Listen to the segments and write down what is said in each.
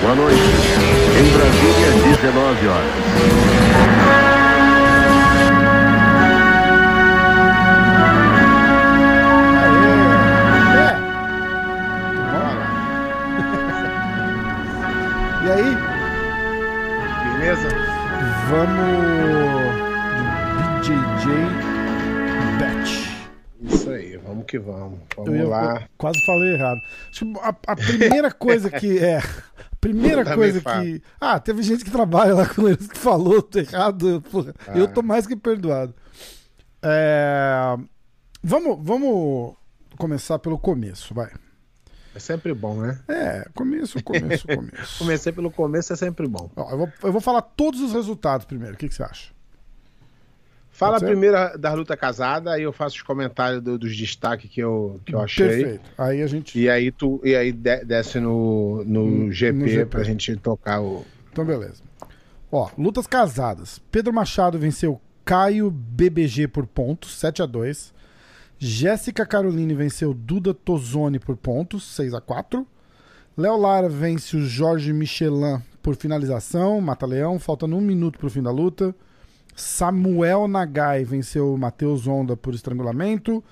Boa noite. Em Brasília, 19 horas. E aí, Beleza? vamos BJJ aí, vamos que vamos. Eu, Vamos ia- lá. eu quase falei errado. A, a primeira coisa que é. Primeira Eu coisa falo. que. Ah, teve gente que trabalha lá com eles que falou errado. porra. Ah. Eu tô mais que perdoado. É, Vamos, vamos começar pelo começo, vai. É sempre bom, né? É, começo, começo, começo. Comecei pelo começo é sempre bom. Ó, eu, vou, eu vou falar todos os resultados primeiro. O que, que você acha? Fala primeiro da luta casada, aí eu faço os comentários do- dos destaques que eu, que eu achei. Perfeito. Aí a gente. E aí tu e aí de- desce no, no, No- GP, no GP. pra gente tocar o. Então, beleza. Ó, lutas casadas. Pedro Machado venceu Caio BBG por pontos, 7 a 2 Jéssica Caroline venceu Duda Tozoni por pontos, 6 a 4 Léo Lara vence o Jorge Michelin por finalização, mata-leão, faltando um minuto pro fim da luta. Samuel Nagai venceu o Matheus Onda por estrangulamento.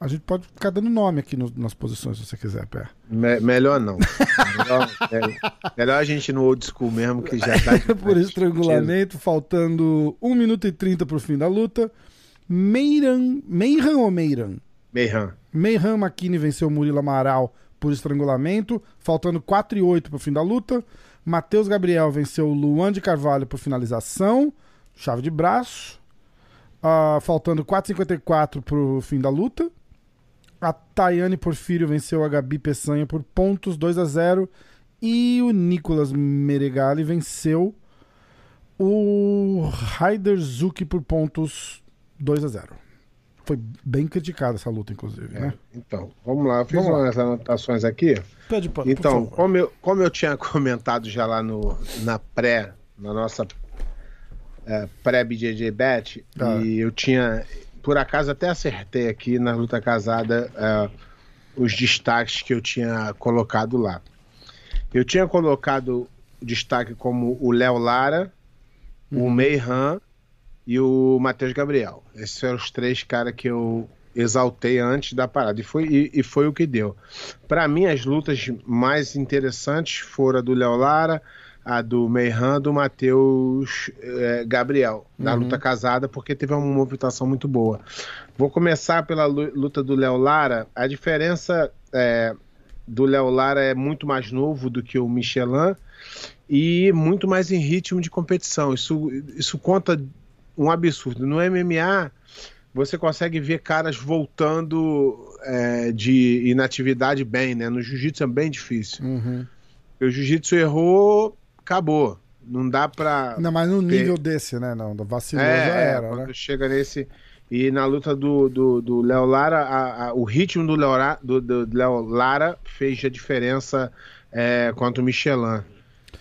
A gente pode ficar dando nome aqui no- nas posições se você quiser, Pé. Me- melhor não. melhor, é- melhor a gente no old school mesmo, que já tá. por estrangulamento, faltando 1 minuto e 30 pro fim da luta. Meiran, Meiran ou Meiran? Meihan. Meiran Makini venceu Murilo Amaral por estrangulamento, faltando 4 e 8 pro fim da luta. Matheus Gabriel venceu Luan de Carvalho por finalização, chave de braço. Ah, faltando 4,54 pro fim da luta. A Tayane Porfírio venceu a Gabi Peçanha por pontos 2 a 0 E o Nicolas Meregali venceu o Raider Zuki por pontos 2 a 0 Foi bem criticada essa luta, inclusive, né? Então, vamos lá. Eu fiz Vamos lá. umas anotações aqui. Pede Então, por como eu, como eu tinha comentado já lá no, na pré, na nossa é, pré-BJJ Bet, Tá. e eu tinha, por acaso até acertei aqui na luta casada é, os destaques que eu tinha colocado lá. Eu tinha colocado destaque como o Léo Lara, o Meihan e o Matheus Gabriel. Esses foram os três caras que eu exaltei antes da parada. E foi, e, e foi o que deu. Para mim, as lutas mais interessantes foram a do Léo Lara, a do Meihan, do Matheus eh, Gabriel, na luta casada, porque teve uma movimentação muito boa. Vou começar pela lu- luta do Léo Lara. A diferença eh, do Léo Lara é muito mais novo do que o Michelin e muito mais em ritmo de competição. Isso, isso conta um absurdo. No MMA, você consegue ver caras voltando é, de inatividade bem, né? No jiu-jitsu é bem difícil. Uhum. O jiu-jitsu errou, acabou. Não dá pra. Ainda mais no nível desse, né? Não, vacilou É, já é, era, quando né? chega nesse. E na luta do, do, do Léo Lara, a- a- o ritmo do Léo, do, do Léo Lara fez a diferença é, contra o Michelin.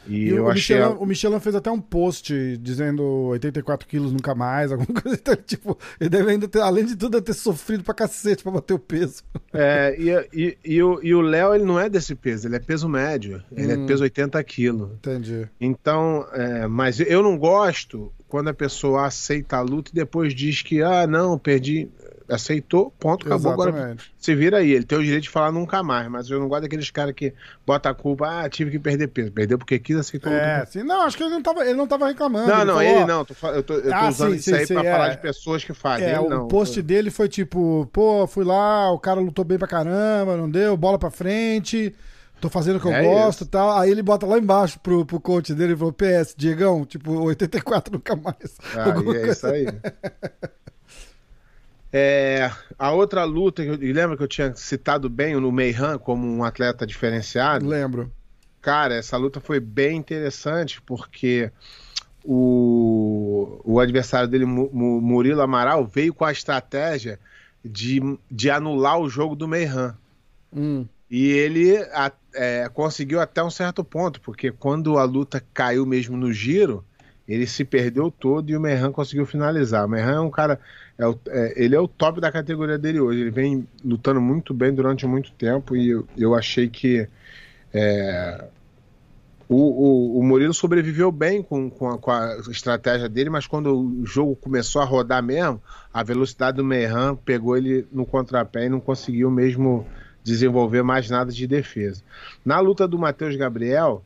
E, E eu o, achei. Michelin, o Michelin fez até um post dizendo 84 quilos nunca mais, alguma coisa. Então, tipo, ele deve ainda ter, além de tudo, ter sofrido pra cacete pra bater o peso. É, e, e, e o e o Léo, ele não é desse peso, ele é peso médio. Ele Hum. é peso 80 quilos. Entendi. Então, é, mas eu não gosto quando a pessoa aceita a luta e depois diz que, ah, não, perdi. Aceitou, ponto, acabou. Agora Exatamente. se vira aí. Ele tem o direito de falar nunca mais, mas eu não gosto daqueles caras que botam a culpa, ah, tive que perder peso. Perdeu porque quis, aceitou É, sim, não, acho que ele não tava, ele não tava reclamando. Não, não, falou, ele não. tô eu tô, eu tô Ah, usando sim, isso sim, aí sim, pra é. falar de pessoas que fazem. É, ele o não. post dele foi tipo, pô, fui lá, o cara lutou bem pra caramba, não deu, bola pra frente, tô fazendo o que eu É gosto e tal. Aí ele bota lá embaixo pro, pro coach dele e falou, PS, Diegão, tipo, 84 nunca mais. Ah, é isso aí. É, a outra luta, que eu- lembra que eu tinha citado bem o Meihan como um atleta diferenciado? Lembro. Cara, essa luta foi bem interessante porque o, o adversário dele, Mu- Mu- Murilo Amaral, veio com a estratégia de, de anular o jogo do Meihan. Hum, E ele a- é, conseguiu até um certo ponto, porque quando a luta caiu mesmo no giro, ele se perdeu todo e o Merran conseguiu finalizar. O Merran é um cara, é o, é, ele é o top da categoria dele hoje. Ele vem lutando muito bem durante muito tempo e eu, eu achei que é, o, o, o, Murilo sobreviveu bem com, com a, com, a, estratégia dele, mas quando o jogo começou a rodar mesmo, a velocidade do Merran pegou ele no contrapé e não conseguiu mesmo desenvolver mais nada de defesa. Na luta do Matheus Gabriel,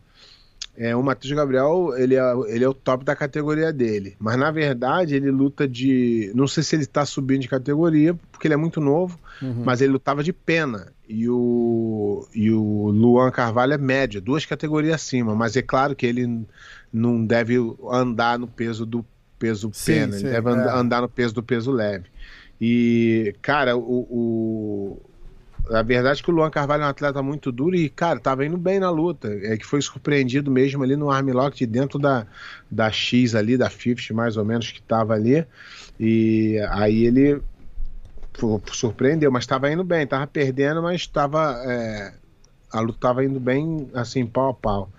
é, o Matheus Gabriel, ele é, ele é o top da categoria dele. Mas na verdade, ele luta de. Não sei se ele está subindo de categoria, porque ele é muito novo, uhum. mas ele lutava de pena. E o, e o Luan Carvalho é médio, duas categorias acima. Mas é claro que ele não deve andar no peso do peso sim, pena, sim, ele deve é. andar no peso do peso leve. E, cara, o, o a verdade é que o Luan Carvalho é um atleta muito duro e, cara, tava indo bem na luta. É que foi surpreendido mesmo ali no armlock dentro da, da X ali, da 50 mais ou menos, que tava ali. E aí ele surpreendeu, mas tava indo bem, tava perdendo, mas tava. É, a luta tava indo bem, assim, pau a pau.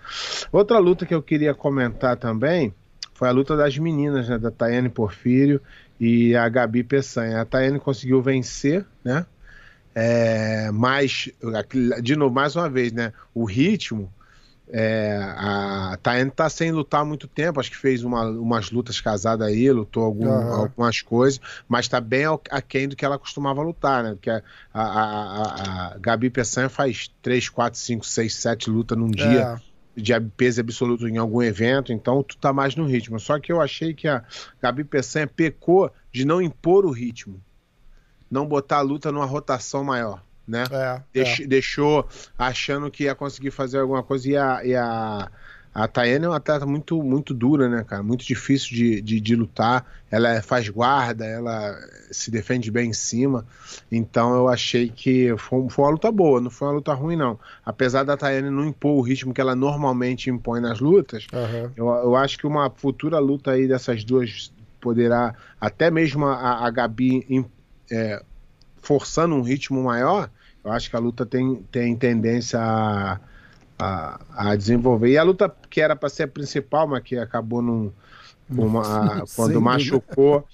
Outra luta que eu queria comentar também foi a luta das meninas, né? Da Tayane Porfírio e a Gabi Peçanha. A Tayane conseguiu vencer, né? É, mas, de novo, mais uma vez, né? O ritmo. É, a Tayane tá sem lutar há muito tempo, acho que fez uma, umas lutas casadas aí, lutou algum, uhum. algumas coisas, mas tá bem aquém do que ela costumava lutar, né? Porque a, a, a, a Gabi Peçanha faz 3, 4, 5, 6, 7 lutas num dia. É de peso absoluto em algum evento, então tu tá mais no ritmo. Só que eu achei que a Gabi Peçanha pecou de não impor o ritmo não botar a luta numa rotação maior, né? É, Deix, é. Deixou achando que ia conseguir fazer alguma coisa e a, e a, a Tayane é uma atleta muito, muito dura, né, cara? Muito difícil de, de, de, lutar. Ela faz guarda, ela se defende bem em cima. Então eu achei que foi, foi uma luta boa, não foi uma luta ruim, não. Apesar da Tayane não impor o ritmo que ela normalmente impõe nas lutas, uhum. eu, eu acho que uma futura luta aí dessas duas poderá, até mesmo a, a Gabi é, forçando um ritmo maior, eu acho que a luta tem, tem tendência a, a, a desenvolver. E a luta que era para ser a principal, mas que acabou num, uma, quando machucou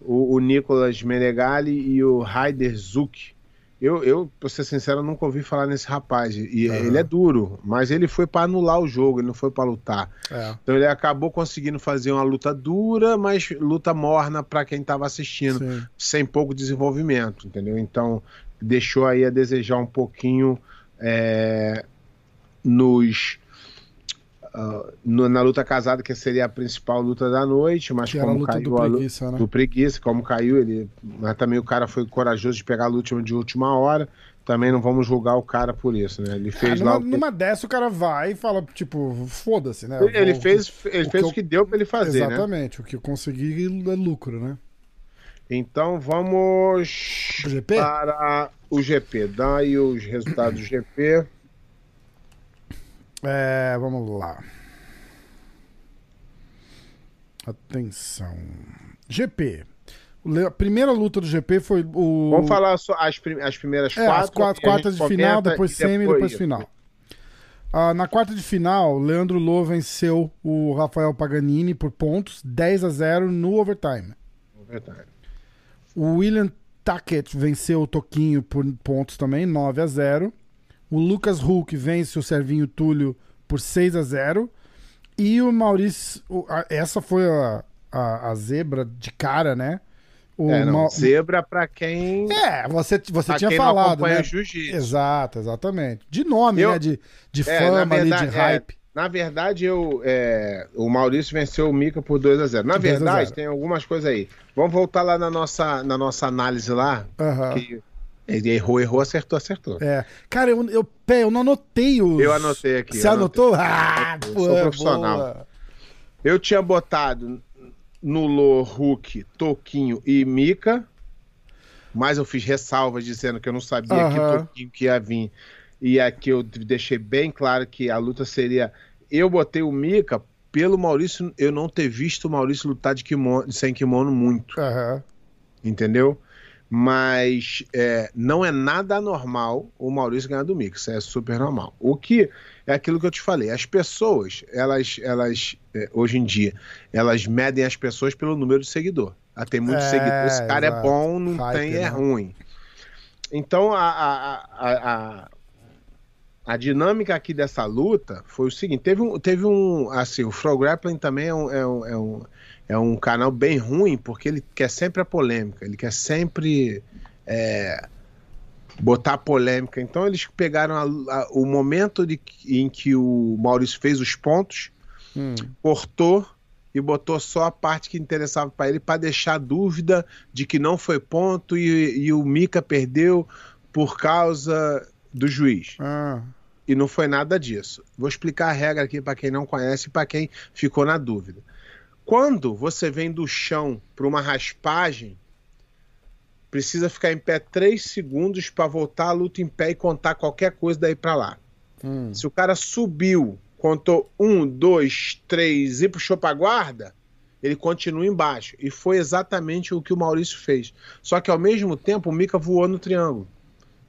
o, o Nicolas Menegali e o Raider Zuck eu, eu, pra ser sincero, nunca ouvi falar nesse rapaz. E uhum. ele é duro, mas ele foi para anular o jogo, ele não foi para lutar. É. Então ele acabou conseguindo fazer uma luta dura, mas luta morna para quem estava assistindo, Sim. sem pouco desenvolvimento, entendeu? Então deixou aí a desejar um pouquinho é, nos Uh, no, na luta casada, que seria a principal luta da noite, mas que como caiu do preguiça, né? do preguiça, como caiu, ele. Mas também o cara foi corajoso de pegar a luta de última hora. Também não vamos julgar o cara por isso, né? Ele fez é, numa, lá. Numa dessa o cara vai e fala, tipo, foda-se, né? Ele, vou, fez, ele o fez o que, eu, deu para ele fazer. Né? Exatamente, né? o que eu consegui é lucro, né? Então vamos GP? para o GP. Dá aí os resultados do GP. É, vamos lá. Atenção. GP. A primeira luta do GP foi o. Vamos falar só as, prim as primeiras é, quatro. As quatro quartas de final, depois semi, depois, depois final. Ah, na quarta de final, Leandro Lô venceu o Rafael Paganini por pontos, 10 a 0 no overtime. Overtime. O William Tackett venceu o Toquinho por pontos também, 9 a 0 o Lucas Hulk vence o Servinho Túlio por 6 a 0 E o Maurício. Essa foi a, a, a zebra de cara, né? O é, não, Ma... Zebra para quem. É, você, você tinha falado. né? Exato, exatamente. De nome, eu... né? De, de é, fama verdade, ali, de é, hype. É, na verdade, eu, é, o Maurício venceu o Mika por 2 a 0 Na verdade, tem algumas coisas aí. Vamos voltar lá na nossa, na nossa análise lá. Uhum. Que ele errou, errou, acertou, acertou. É. Cara, eu, eu, eu não anotei os. Eu anotei aqui. Você anotou? Ah, eu pô, sou profissional. Boa. Eu tinha botado no Lô, Hulk, Toquinho e Mika, mas eu fiz ressalvas dizendo que eu não sabia que Toquinho que ia vir. E aqui eu deixei bem claro que a luta seria. Eu botei o Mika pelo Maurício, eu não ter visto o Maurício lutar de kimono, sem kimono muito. -huh. Entendeu? Mas é, não é nada anormal o Maurício ganhar do isso é super normal. O que é aquilo que eu te falei, as pessoas, elas, elas é, hoje em dia, elas medem as pessoas pelo número de seguidor. Ah, tem muitos É, seguidores, esse cara exato. é bom, não Hype, tem, é né? ruim. Então a, a, a, a, a dinâmica aqui dessa luta foi o seguinte: teve um. Teve um assim, o Grappling também é um, é, um, é, um, é um canal bem ruim, porque ele quer sempre a polêmica, ele quer sempre é, botar polêmica. Então eles pegaram a- a- o momento de, em que o Maurício fez os pontos, Hum. cortou e botou só a parte que interessava para ele para deixar dúvida de que não foi ponto e, e o Mika perdeu por causa do juiz. Ah, E não foi nada disso. Vou explicar a regra aqui para quem não conhece e para quem ficou na dúvida. Quando você vem do chão para uma raspagem, precisa ficar em pé 3 segundos para voltar a luta em pé e contar qualquer coisa daí para lá. hum. Se o cara subiu, contou um, dois, três e puxou para guarda, ele continua embaixo. E foi exatamente o que o Maurício fez. Só que ao mesmo tempo o Mika voou no triângulo.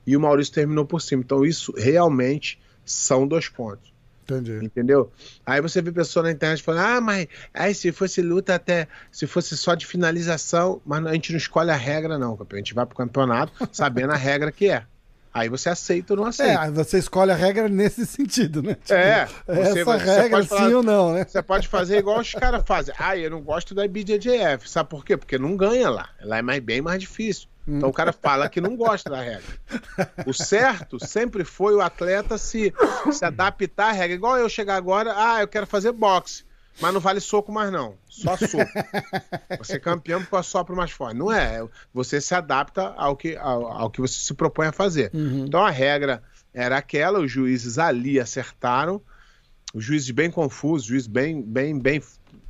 E o Maurício terminou por cima. Então isso realmente são dois pontos. Entendi. Entendeu? Aí você vê pessoa na internet falando: ah, mas aí se fosse luta até. Se fosse só de finalização, mas a gente não escolhe a regra, não, campeão. A gente vai pro campeonato sabendo a regra que é. Aí você aceita ou não É, aceita. aí você escolhe a regra nesse sentido, né? Tipo, É, você essa você regra, falar- sim ou não, né? Você pode fazer igual os caras fazem. Ah, eu não gosto da BJJF. Sabe por quê? Porque não ganha lá. Lá é mais, bem mais difícil. Então o cara fala que não gosta da regra. O certo sempre foi o atleta se, se adaptar à regra. Igual eu chegar agora, ah, eu quero fazer boxe. Mas não vale soco mais não. Só soco. Você é campeão porque eu sopro mais forte. Não é. Você se adapta ao que, ao, ao que você se propõe a fazer. Uhum. Então a regra era aquela, os juízes ali acertaram, os juízes bem confusos, juízes bem, bem, bem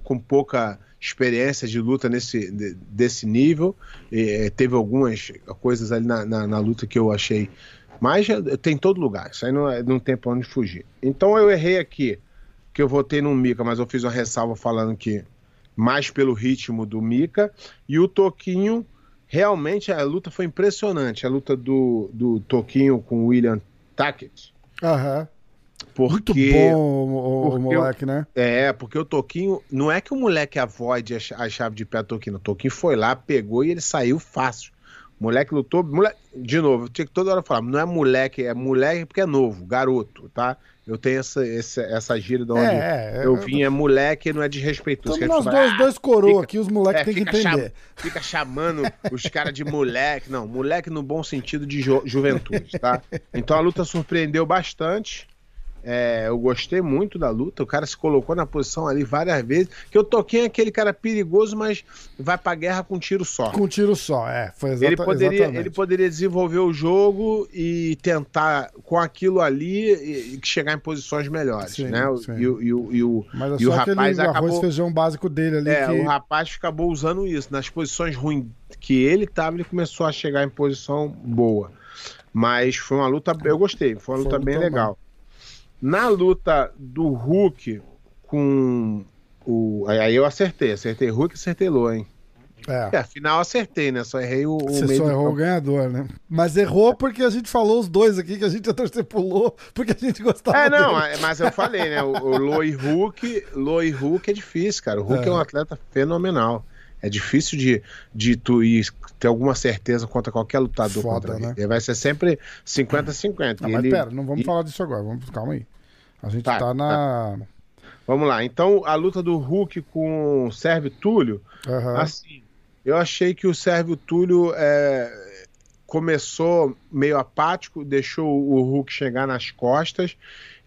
com pouca experiência de luta nesse, de- desse nível. Eh, teve algumas coisas ali na, na, na luta que eu achei. Mas tem em todo lugar, isso aí não, é- não tem pra onde fugir. Então eu errei aqui, que eu votei no Mika, mas eu fiz uma ressalva falando que mais pelo ritmo do Mika. E o Toquinho, realmente a luta foi impressionante. A luta do, do Toquinho com o William Tackett. Aham. Muito Porque, bom o, o- moleque, né? É, porque o Toquinho. Não é que o moleque avoide a cha- a chave de pé do Toquinho. O Toquinho foi lá, pegou e ele saiu fácil. O moleque lutou. Moleque, de novo, eu tinha que toda hora falar. Não é moleque, é moleque porque é novo, garoto, tá? Eu tenho essa, essa, essa gíria de onde É, é, eu vim, é moleque, não é desrespeitoso. A nós fala, dois, "Ah, dois coroa aqui, os moleques é, têm que entender. cham- fica chamando os caras de moleque. Não, moleque no bom sentido de ju- juventude, tá? Então a luta surpreendeu bastante. É, eu gostei muito da luta. O cara se colocou na posição ali várias vezes. Que eu toquei aquele cara perigoso, mas vai pra guerra com um tiro só. Com um tiro só, é. Foi exata, Ele poderia, exatamente. ele poderia desenvolver o jogo e tentar, com aquilo ali, e- e chegar em posições melhores, Sim, né? O- sim. E, o- e o- e o, Mas é e o rapaz arroz acabou- e feijão básico dele ali é, que... o rapaz acabou usando isso. Nas posições ruins que ele estava, ele começou a chegar em posição boa. Mas foi uma luta, eu gostei, foi uma Foi luta bem legal. Na luta do Hulk com o. Aí eu acertei, acertei Hulk e acertei Lô, hein? É. É, afinal acertei, né? Só errei o, o Você meio só do errou o ganhador, né? Mas errou porque a gente falou os dois aqui, que a gente Lô, porque a gente gostava É, não, dele. é, mas eu falei, né? O, o e Hulk, e Hulk é difícil, cara. O Hulk é, É. um atleta fenomenal. É difícil de, de tu ir, ter alguma certeza contra qualquer lutador Foda, contra né? Ele vai ser sempre 50-50. Não, mas Ele- pera, não vamos e- falar disso agora, vamos, calma aí. A gente tá, Tá, na... Vamos lá. Então, a luta do Hulk com o Sérvio Túlio, Aham. assim, eu achei que o Sérvio Túlio é, começou meio apático, deixou o Hulk chegar nas costas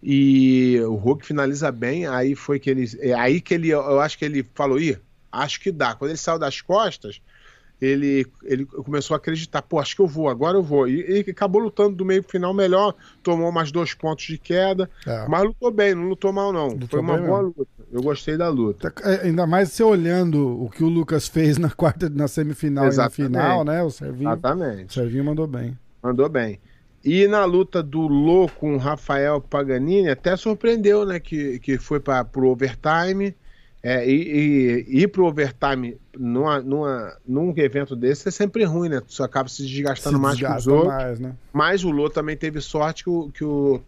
e o Hulk finaliza bem. Aí foi que ele, é aí que ele, eu acho que ele falou, ih, acho que dá. Quando ele saiu das costas, ele, ele começou a acreditar, pô, acho que eu vou, agora eu vou. E, e acabou lutando do meio pro final melhor, tomou mais dois pontos de queda, É. mas lutou bem, não lutou mal não. Lutou Foi uma boa mesmo. luta. Eu gostei da luta. É, Ainda mais você olhando o que o Lucas fez na quarta, na semifinal Exatamente. e na final, né? O Servinho, o Exatamente. Servinho mandou bem. Mandou bem. E na luta do Lô com o Rafael Paganini, até surpreendeu, né? Que, que foi para pro overtime É, e, e ir pro overtime numa, numa, num evento desse é sempre ruim, né? Tu acaba se desgastando Se mais que os desgasta outros. mais, né? Mas o Lô também teve sorte que o, que o,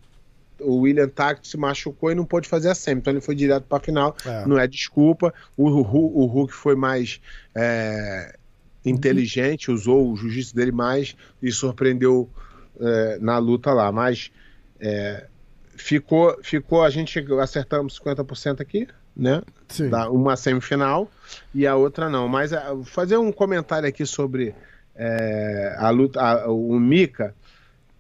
o William Tact se machucou e não pôde fazer a semi. Então ele foi direto para a final. É. Não é desculpa. O, o, o Hulk foi mais é, inteligente, usou o jiu-jitsu dele mais e surpreendeu é, na luta lá. Mas é, ficou, ficou, a gente acertamos 50% aqui, né? Sim. da- uma semifinal e a outra não. Mas ah, vou fazer um comentário aqui sobre é, a luta, a- o Mika,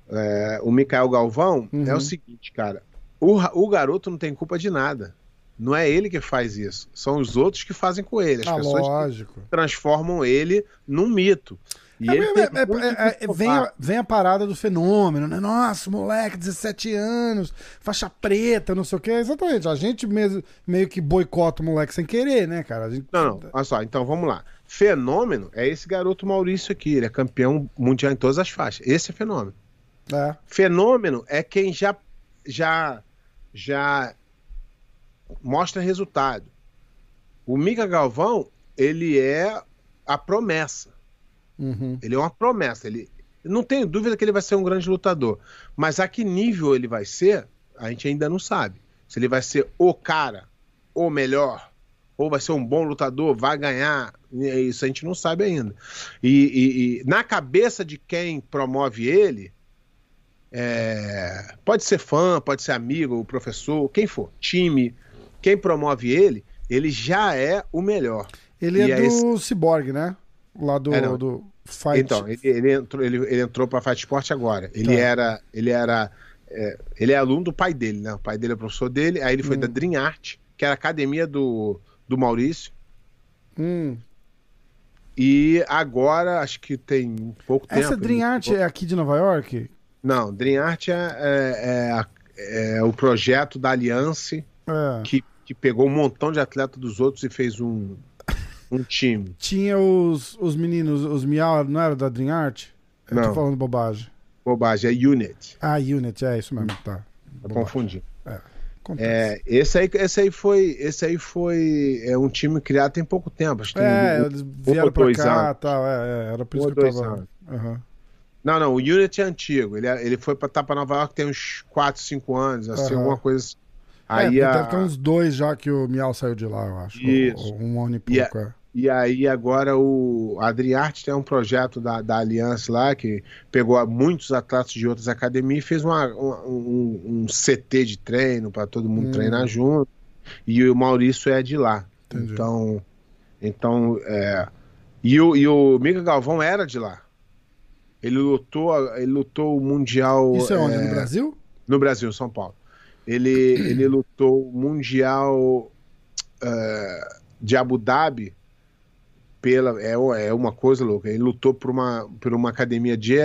é, o Mikael Galvão, Uhum. é o seguinte, cara. O, o garoto não tem culpa de nada. Não é ele que faz isso. São os outros que fazem com ele. As Ah, pessoas transformam ele num mito. E É, é, é, é, é, vem, a, vem a parada do fenômeno, né? Nossa, moleque, 17 anos, faixa preta, não sei o que. Exatamente. A gente mesmo, meio que boicota o moleque sem querer, né, cara? Gente, Não, não, olha só, então vamos lá. Fenômeno é esse garoto Maurício aqui, ele é campeão mundial em todas as faixas. Esse é fenômeno. É. Fenômeno é quem já já já mostra resultado. O Mika Galvão, ele é a promessa. Uhum. Ele é uma promessa. Ele não tenho dúvida que ele vai ser um grande lutador, mas a que nível ele vai ser, a gente ainda não sabe. Se ele vai ser o cara, o melhor, ou vai ser um bom lutador, vai ganhar, é isso a gente não sabe ainda. E, e- e na cabeça de quem promove ele, é, pode ser fã, pode ser amigo, professor, quem for, time, quem promove ele, ele já é o melhor. Ele E é é do esse- Cyborg, né? Lá do, É, do Fight. Então, ele, ele entrou, ele, ele entrou para Fight Sport agora. Ele Tá. era, ele era, é, ele é aluno do pai dele, né? O pai dele é professor dele. Aí ele foi Hum. da Dream Art, que era a academia do, do Maurício. Hum. E agora, acho que tem pouco tempo. Essa Dream ele- Art é aqui de Nova York? Não, Dream Art é, é- é é o projeto da Aliança É. que, que pegou um montão de atletas dos outros e fez um, um time. Tinha os, os meninos, os Miau, não era da Dream Art? Eu tô Não. falando bobagem. Bobagem, é Unit. Ah, Unit, é isso mesmo, tá. Confundir. Acontece. É, esse aí, esse aí foi, esse aí foi é um time criado tem pouco tempo, acho que É, um- eles vieram pra cá anos. tal, é, é, era por isso que eu tava. Não, não, o Unity é antigo. Ele, é- ele foi pra, tá pra Nova York tem uns 4, 5 anos, assim, Aham. alguma coisa assim. É, Aí a- deve ter uns dois já que o Miau saiu de lá, eu acho. Isso. Ou um ano e pouco, é. E aí agora o Adriarte tem um projeto da, da Aliança lá que pegou muitos atletas de outras academias e fez uma- um, um CT de treino para todo mundo Hum. treinar junto. E o Maurício é de lá. Entendi. Então, então é, e o, e o Mica Galvão era de lá. Ele lutou, ele lutou o mundial Isso é onde? é, No Brasil? no Brasil, São Paulo. Ele, ele lutou Mundial eh, de Abu Dhabi pela é, é uma coisa louca. Ele lutou por uma, por uma academia de,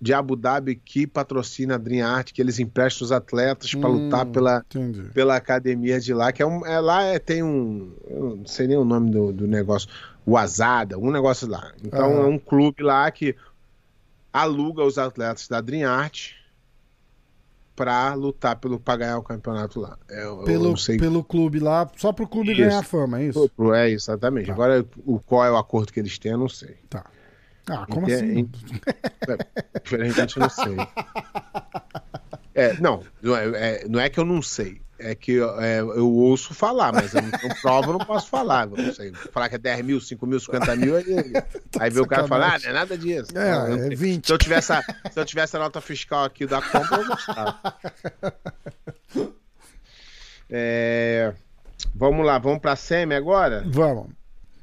de Abu Dhabi que patrocina a Dream Art, que eles emprestam os atletas para Hum. lutar pela, Entendi. pela academia de lá, que é um, é, lá é, tem um, eu não sei nem o nome do, do negócio, o Azada, um negócio lá. Então Aham. é um clube lá que aluga os atletas da Dream Art para lutar pelo para ganhar o campeonato lá. É, eu, eu Pelo, sei pelo clube lá, só pro clube Isso. ganhar fama, é isso? é exatamente. Tá. Agora o qual é o acordo que eles têm, eu não sei. Tá. Ah, como Ente- assim? Infelizmente eu não sei. É, não, não é, é- não é que eu não sei. É que é, eu ouço falar, mas eu não tenho prova, eu não posso falar. Não sei. Falar que é 10 mil, 5 mil, 50 mil, aí, aí vê o cara falar, ah, não é nada disso. É, Não, eu não é sei. 20. Se eu, tivesse a, se eu tivesse a nota fiscal aqui da compra, eu gostava. É, vamos lá, vamos pra semi agora? Vamos.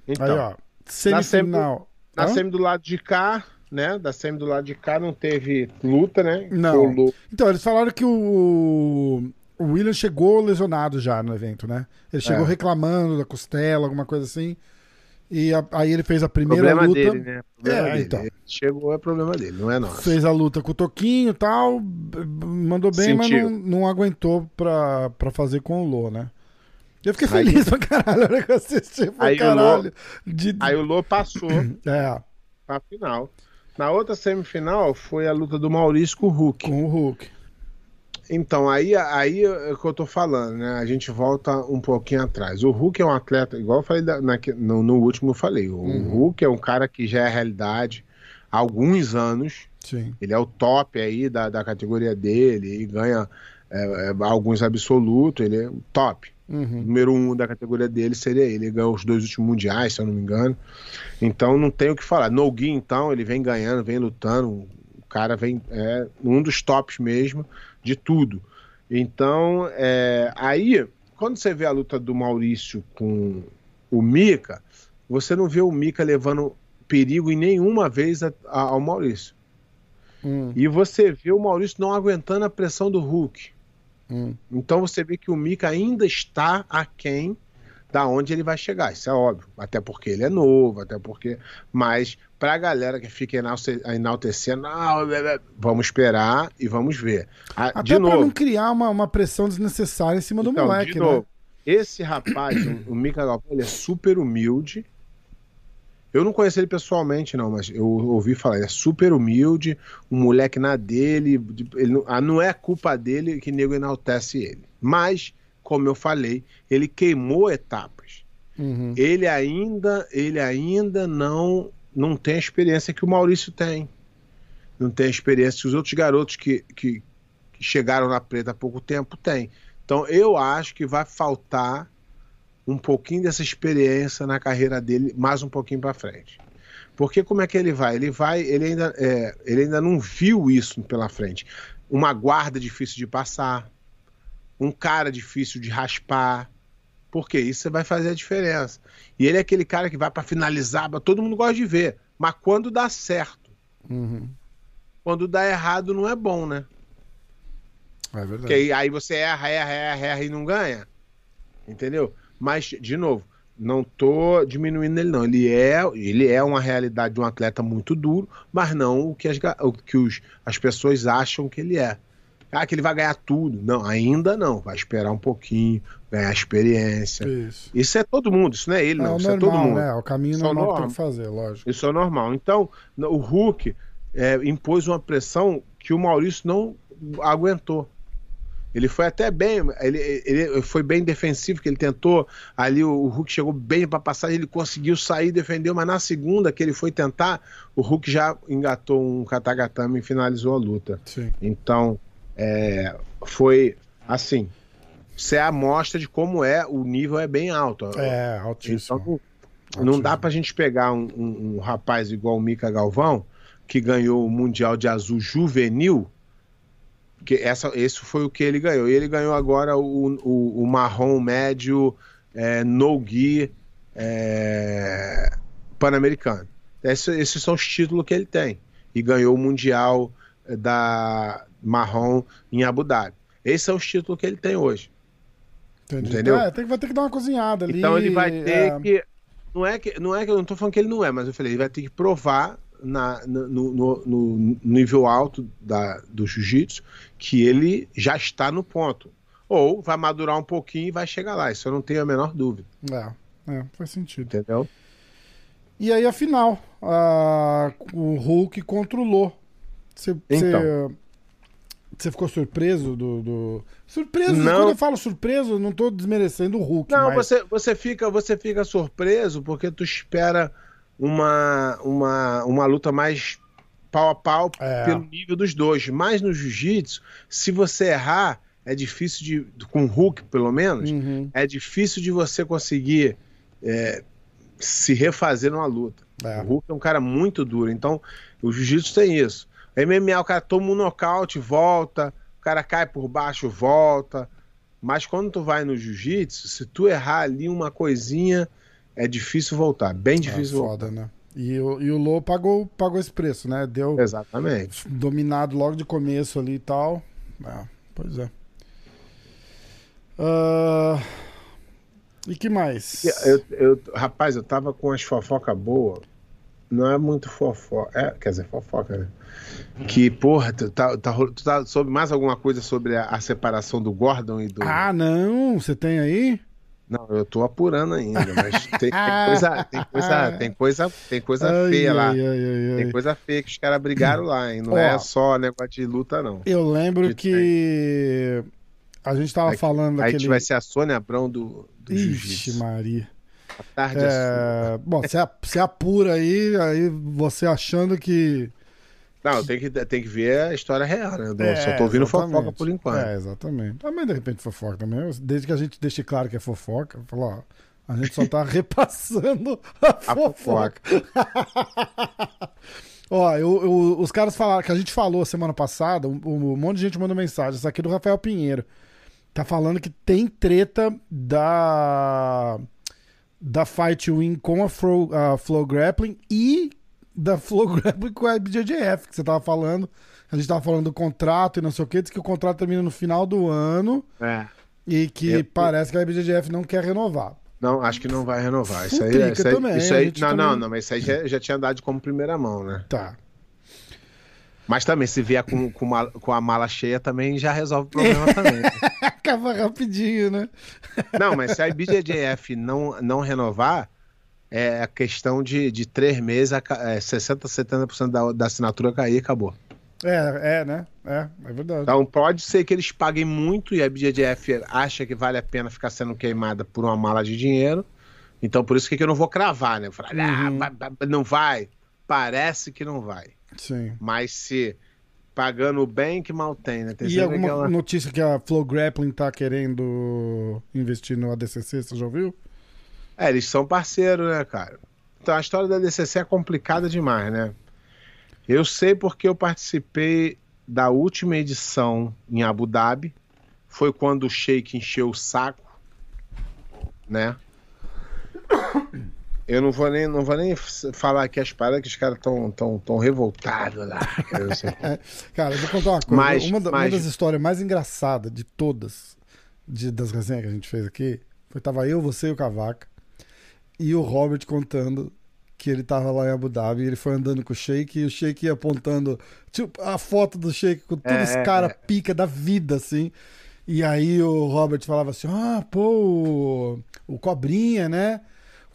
Então, Aí, ó. Semifinal. Na Hã? semi do lado de cá, né? Da semi do lado de cá não teve luta, né? Não. Lu- Então, eles falaram que o, o William chegou lesionado já no evento, né? Ele chegou É. reclamando da costela, alguma coisa assim. E a- aí ele fez a primeira Problema luta. dele, né? Problema É, dele. então. Ele Chegou, é problema dele, não é nosso. Fez a luta com o Toquinho e tal. Mandou bem, mas Sentiu. não, não aguentou pra, pra fazer com o Lô, né? Eu fiquei Aí- feliz pra caralho na hora que eu assisti. Foi Aí o Lô- caralho. De... Aí o Lô passou É, pra final. Na outra semifinal foi a luta do Maurício com o Hulk. com o Hulk. Então, aí, aí é o que eu tô falando, né? A gente volta um pouquinho atrás. O Hulk é um atleta, igual eu falei da- na- no, no último, eu falei. O Uhum. Hulk é um cara que já é realidade há alguns anos. Sim. Ele é o top aí da, da categoria dele, e ganha é, é, alguns absolutos, ele é o top. Uhum. Número um da categoria dele seria ele. Ele ganhou os dois últimos mundiais, se eu não me engano. Então não tem o que falar. No Gui, então, ele vem ganhando, vem lutando. O cara vem é um dos tops mesmo de tudo. Então, é, aí, quando você vê a luta do Maurício com o Mika, você não vê o Mika levando perigo em nenhuma vez a- a- ao Maurício. Hum, E você vê o Maurício não aguentando a pressão do Hulk. hum. Então você vê que o Mika ainda está aquém da onde ele vai chegar. Isso é óbvio. Até porque ele é novo, até porque. Mas pra galera que fica enaltecendo, blá, vamos esperar e vamos ver. Ah, Até de pra novo. não criar uma, uma pressão desnecessária em cima do Então, moleque, de né? novo, esse rapaz, o, o Mika Galvão, ele é super humilde. Eu não conheço ele pessoalmente, não, mas eu ouvi falar, ele é super humilde, um moleque na dele. de- Ele, não- ah, não é culpa dele que nego enaltece ele. Mas, como eu falei, ele queimou etapas. Uhum. Ele ainda, ele ainda não, não tem a experiência que o Maurício tem. Não tem a experiência que os outros garotos que, que, que chegaram na preta há pouco tempo têm. Então eu acho que vai faltar um pouquinho dessa experiência na carreira dele mais um pouquinho para frente. Porque como é que ele vai? Ele vai, ele ainda, é, ele ainda não viu isso pela frente. Uma guarda difícil de passar, um cara difícil de raspar. Porque isso vai fazer a diferença. E ele é aquele cara que vai para finalizar, todo mundo gosta de ver. Mas quando dá certo, Uhum. quando dá errado, não é bom, né? É verdade. Porque aí, aí você erra, erra, erra, erra e não ganha. Entendeu? Mas, de novo, não tô diminuindo ele, não. Ele é, ele é uma realidade de um atleta muito duro, mas não o que, as, o que os, as pessoas acham que ele é. Ah, que ele vai ganhar tudo. Não, ainda não. Vai esperar um pouquinho, ganhar experiência. Isso. Isso é todo mundo, isso não é ele, É não. isso é todo normal, mundo. né? É o caminho Só normal que tem normal. que fazer, lógico. Isso é normal. Então, o Hulk é, impôs uma pressão que o Maurício não aguentou. Ele foi até bem, ele, ele foi bem defensivo, que ele tentou ali, o, o Hulk chegou bem para passar, ele conseguiu sair, defendeu, mas na segunda que ele foi tentar, o Hulk já engatou um katagatame e finalizou a luta. Sim. Então, é, foi assim, isso é a amostra de como é, o nível é bem alto. É, altíssimo. Então, não dá pra gente pegar um, um- um rapaz igual o Mika Galvão, que ganhou o Mundial de Azul Juvenil, que essa, esse foi o que ele ganhou. E ele ganhou agora o, o, o marrom médio é, no Gui é, pan-americano. Esse- esses são os títulos que ele tem. E ganhou o Mundial da marrom em Abu Dhabi. Esses são os títulos que ele tem hoje. Entendi. entendeu? É, tem, vai ter que dar uma cozinhada ali. Então ele vai ter é, que. Não é que, não é que eu não tô falando que ele não é, mas eu falei, ele vai ter que provar na, no, no- no nível alto da, do jiu-jitsu que ele já está no ponto. Ou vai madurar um pouquinho e vai chegar lá. Isso eu não tenho a menor dúvida. É, é, faz sentido. Entendeu? E aí a final, a- o Hulk Lô. Você Então. você- você ficou surpreso do, do- Surpreso, Não. quando eu falo surpreso, não tô desmerecendo o Hulk, Não, mas... você, você, fica, você fica surpreso porque tu espera uma, uma, uma luta mais pau a pau É. pelo nível dos dois. Mas no jiu-jitsu, se você errar, é difícil de. Com o Hulk, pelo menos, Uhum, é difícil de você conseguir é, se refazer numa luta. é. O Hulk é um cara muito duro, então o jiu-jitsu tem isso. MMA, o cara toma um nocaute, volta, o cara cai por baixo, volta. Mas quando tu vai no jiu-jitsu, se tu errar ali uma coisinha, é difícil voltar, bem É difícil voltar. foda, né? E, o- e o Lô pagou, pagou esse preço, né? Deu Exatamente. dominado logo de começo ali e tal. É, pois é. Ah, e que mais? Eu, eu- rapaz, eu tava com as fofoca boa. Não é muito fofoca. É, quer dizer, fofoca, né? Que, porra, tu tá, tá, tu tá sobre mais alguma coisa sobre a, a separação do Gordon e do. Ah, não, você tem aí? Não, eu tô apurando ainda, mas tem, tem coisa, tem coisa, tem coisa, tem coisa Ai, feia lá. ai, ai, ai, Tem coisa feia que os caras brigaram lá, hein? Não Ó. é só negócio de luta, não. Eu lembro Que a gente tava Aí- falando Aí daquele. vai ser a Sônia Abrão do, do Ixi, Jiu-Jitsu. Maria. Tarde é. É, bom, você, você apura aí, aí você achando que. Não, tem que, tem que ver a história real, né? É, só tô ouvindo exatamente. fofoca por enquanto. É, exatamente. Mas de repente fofoca também. Desde que a gente deixe claro que é fofoca, falar, ó, a gente só tá repassando a A fofoca. Ó, eu, eu- os caras falaram que a gente falou semana passada, um, um monte de gente mandou mensagem. Isso aqui é do Rafael Pinheiro. Tá falando que tem treta da da Fight Win com a Flow, a Flow Grappling e da Flow Grappling com a BJJF, que você tava falando. A gente tava falando do contrato e não sei o que, diz que o contrato termina no final do ano É. e que Eu- parece que a BJJF não quer renovar. Não, acho que não vai renovar. Isso aí, Futrica isso aí, também, isso aí- não, também- não, não, mas isso aí já, já tinha dado como primeira mão, né? Tá. Mas também, se vier com, com, uma- com a mala cheia, também já resolve o problema também. né? Acaba rapidinho, né? Não, mas se a BJJF não, não renovar, é a questão de, de três meses, é, 60%, 70% da, da assinatura cair e acabou. É, é, né? É, é verdade. Então pode ser que eles paguem muito e a BJJF acha que vale a pena ficar sendo queimada por uma mala de dinheiro. Então por isso que eu não vou cravar, né? Falar, ah, Uhum. vai- não vai. Parece que não vai. Sim. Mas se pagando bem, que mal tem, né? Tem E alguma aquela- notícia que a Flow Grappling tá querendo investir no ADCC, você já ouviu? É, eles são parceiros, né, cara? Então a história da DCC é complicada demais, né? Eu sei porque eu participei da última edição em Abu Dhabi. Foi quando o Sheik encheu o saco, né? Eu não vou nem, não vou nem falar aqui as paradas que os caras estão tão, tão revoltados lá. Cara, eu vou contar uma coisa. Mas- uma, da- uma mas- das histórias mais engraçadas de todas, de- das resenhas que a gente fez aqui, foi tava eu, você e o Cavaca, e o Robert contando que ele tava lá em Abu Dhabi, e ele foi andando com o Sheik, e o Sheik ia apontando tipo, a foto do Sheik com todos É, os é, caras é. pica da vida, assim. E aí o Robert falava assim: ah, pô, o, o Cobrinha, né?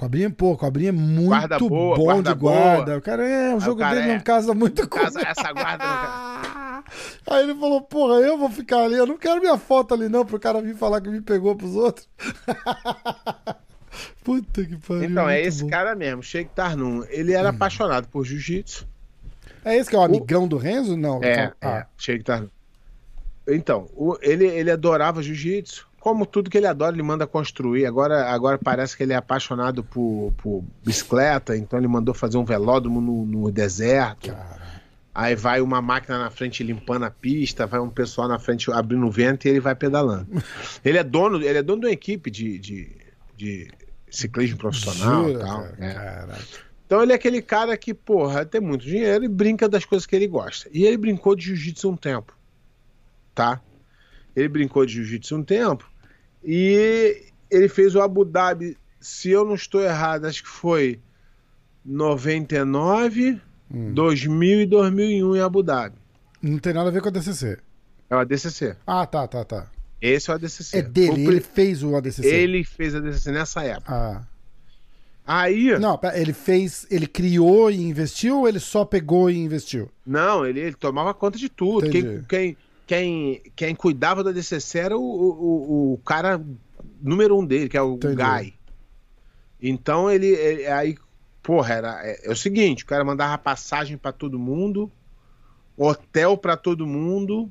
Cobrinha, pô, Cobrinha é muito Guarda boa, bom guarda de guarda. boa. O cara é, o o jogo cara dele é. não casa muito com Casa- essa guarda não Aí ele falou, porra, eu vou ficar ali, eu não quero minha foto ali não, pro cara vir falar que me pegou pros outros. Puta que pariu. Então, é esse bom. cara mesmo, Sheik Tarnum. Ele era apaixonado por jiu-jitsu. É esse que é o amigão do Renzo? Não. É, ah, é, Sheik Tarnum. Então, o- ele, ele adorava jiu-jitsu. Como tudo que ele adora, ele manda construir. Agora, agora parece que ele é apaixonado por, por bicicleta, então ele mandou fazer um velódromo no, no deserto. Cara, Aí vai uma máquina na frente limpando a pista, vai um pessoal na frente abrindo o vento e ele vai pedalando. ele é dono, ele é dono de uma equipe de, de, de ciclismo profissional jura, tal. cara, é. Então ele é aquele cara que, porra, tem muito dinheiro e brinca das coisas que ele gosta. E ele brincou de jiu-jitsu um tempo. Tá? Ele brincou de jiu-jitsu um tempo e ele fez o Abu Dhabi, se eu não estou errado, acho que foi 99, Hum. 2000 e 2001 em Abu Dhabi. Não tem nada a ver com a DCC. É o ADCC. Ah, tá, tá, tá. Esse é o ADCC. É dele, o ele fez o ADCC. ele fez a ADCC nessa época. Ah. Aí, Não, ele fez, ele criou e investiu ou ele só pegou e investiu? Não, ele, ele tomava conta de tudo. Entendi. Quem, quem, quem, quem cuidava da DCC era o, o, o cara número um dele, que é o Entendi. Guy. Então ele, ele- aí, porra, era, é, é o seguinte: o cara mandava passagem pra todo mundo, hotel pra todo mundo,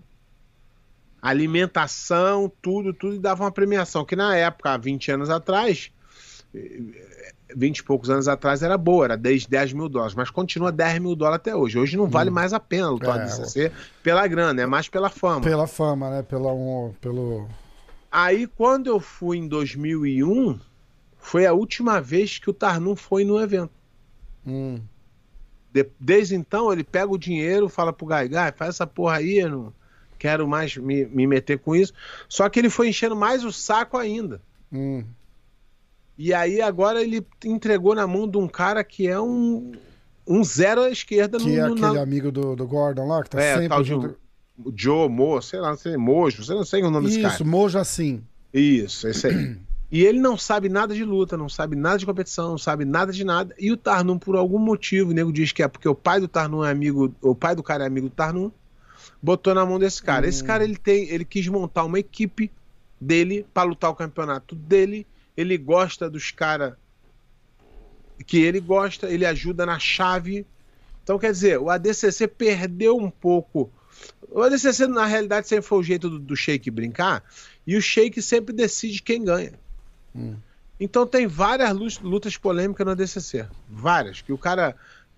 alimentação, tudo, tudo, e dava uma premiação. Que na época, há 20 anos atrás. Eh, 20 e poucos anos atrás era boa, era 10, 10 mil dólares, mas continua 10 mil dólares até hoje. Hoje não vale mais a pena lutar Hum. É, DCC pela grana, é mais pela fama. Pela fama, né? Pela, um, pelo... Aí quando eu fui em 2001, foi a última vez que o Tarnum foi no evento. Hum. De- desde então ele pega o dinheiro, fala pro Gai, Gai, faz essa porra aí, eu não quero mais me, me meter com isso. Só que ele foi enchendo mais o saco ainda. Hum. E aí agora ele entregou na mão de um cara que é um, um zero à esquerda Que é no, no- aquele na- amigo do, do Gordon lá, que tá É, sempre tal de junto. Joe Mo, sei lá, não sei, Mojo, você não sei o nome desse Isso, cara. Moja sim. Isso, esse aí. E ele não sabe nada de luta, não sabe nada de competição, não sabe nada de nada. E o Tarnum, por algum motivo, o nego diz que é porque o pai do Tarnum é amigo, o pai do cara é amigo do Tarnum, botou na mão desse cara. Hum. Esse cara ele tem, ele quis montar uma equipe dele para lutar o campeonato dele. Ele gosta dos caras que ele gosta, ele ajuda na chave. Então, quer dizer, o ADCC perdeu um pouco. O ADCC, na realidade, sempre foi o jeito do, do Sheik brincar, e o Sheik sempre decide quem ganha. Hum. Então, tem várias lutas polêmicas no ADCC. Várias. Que o cara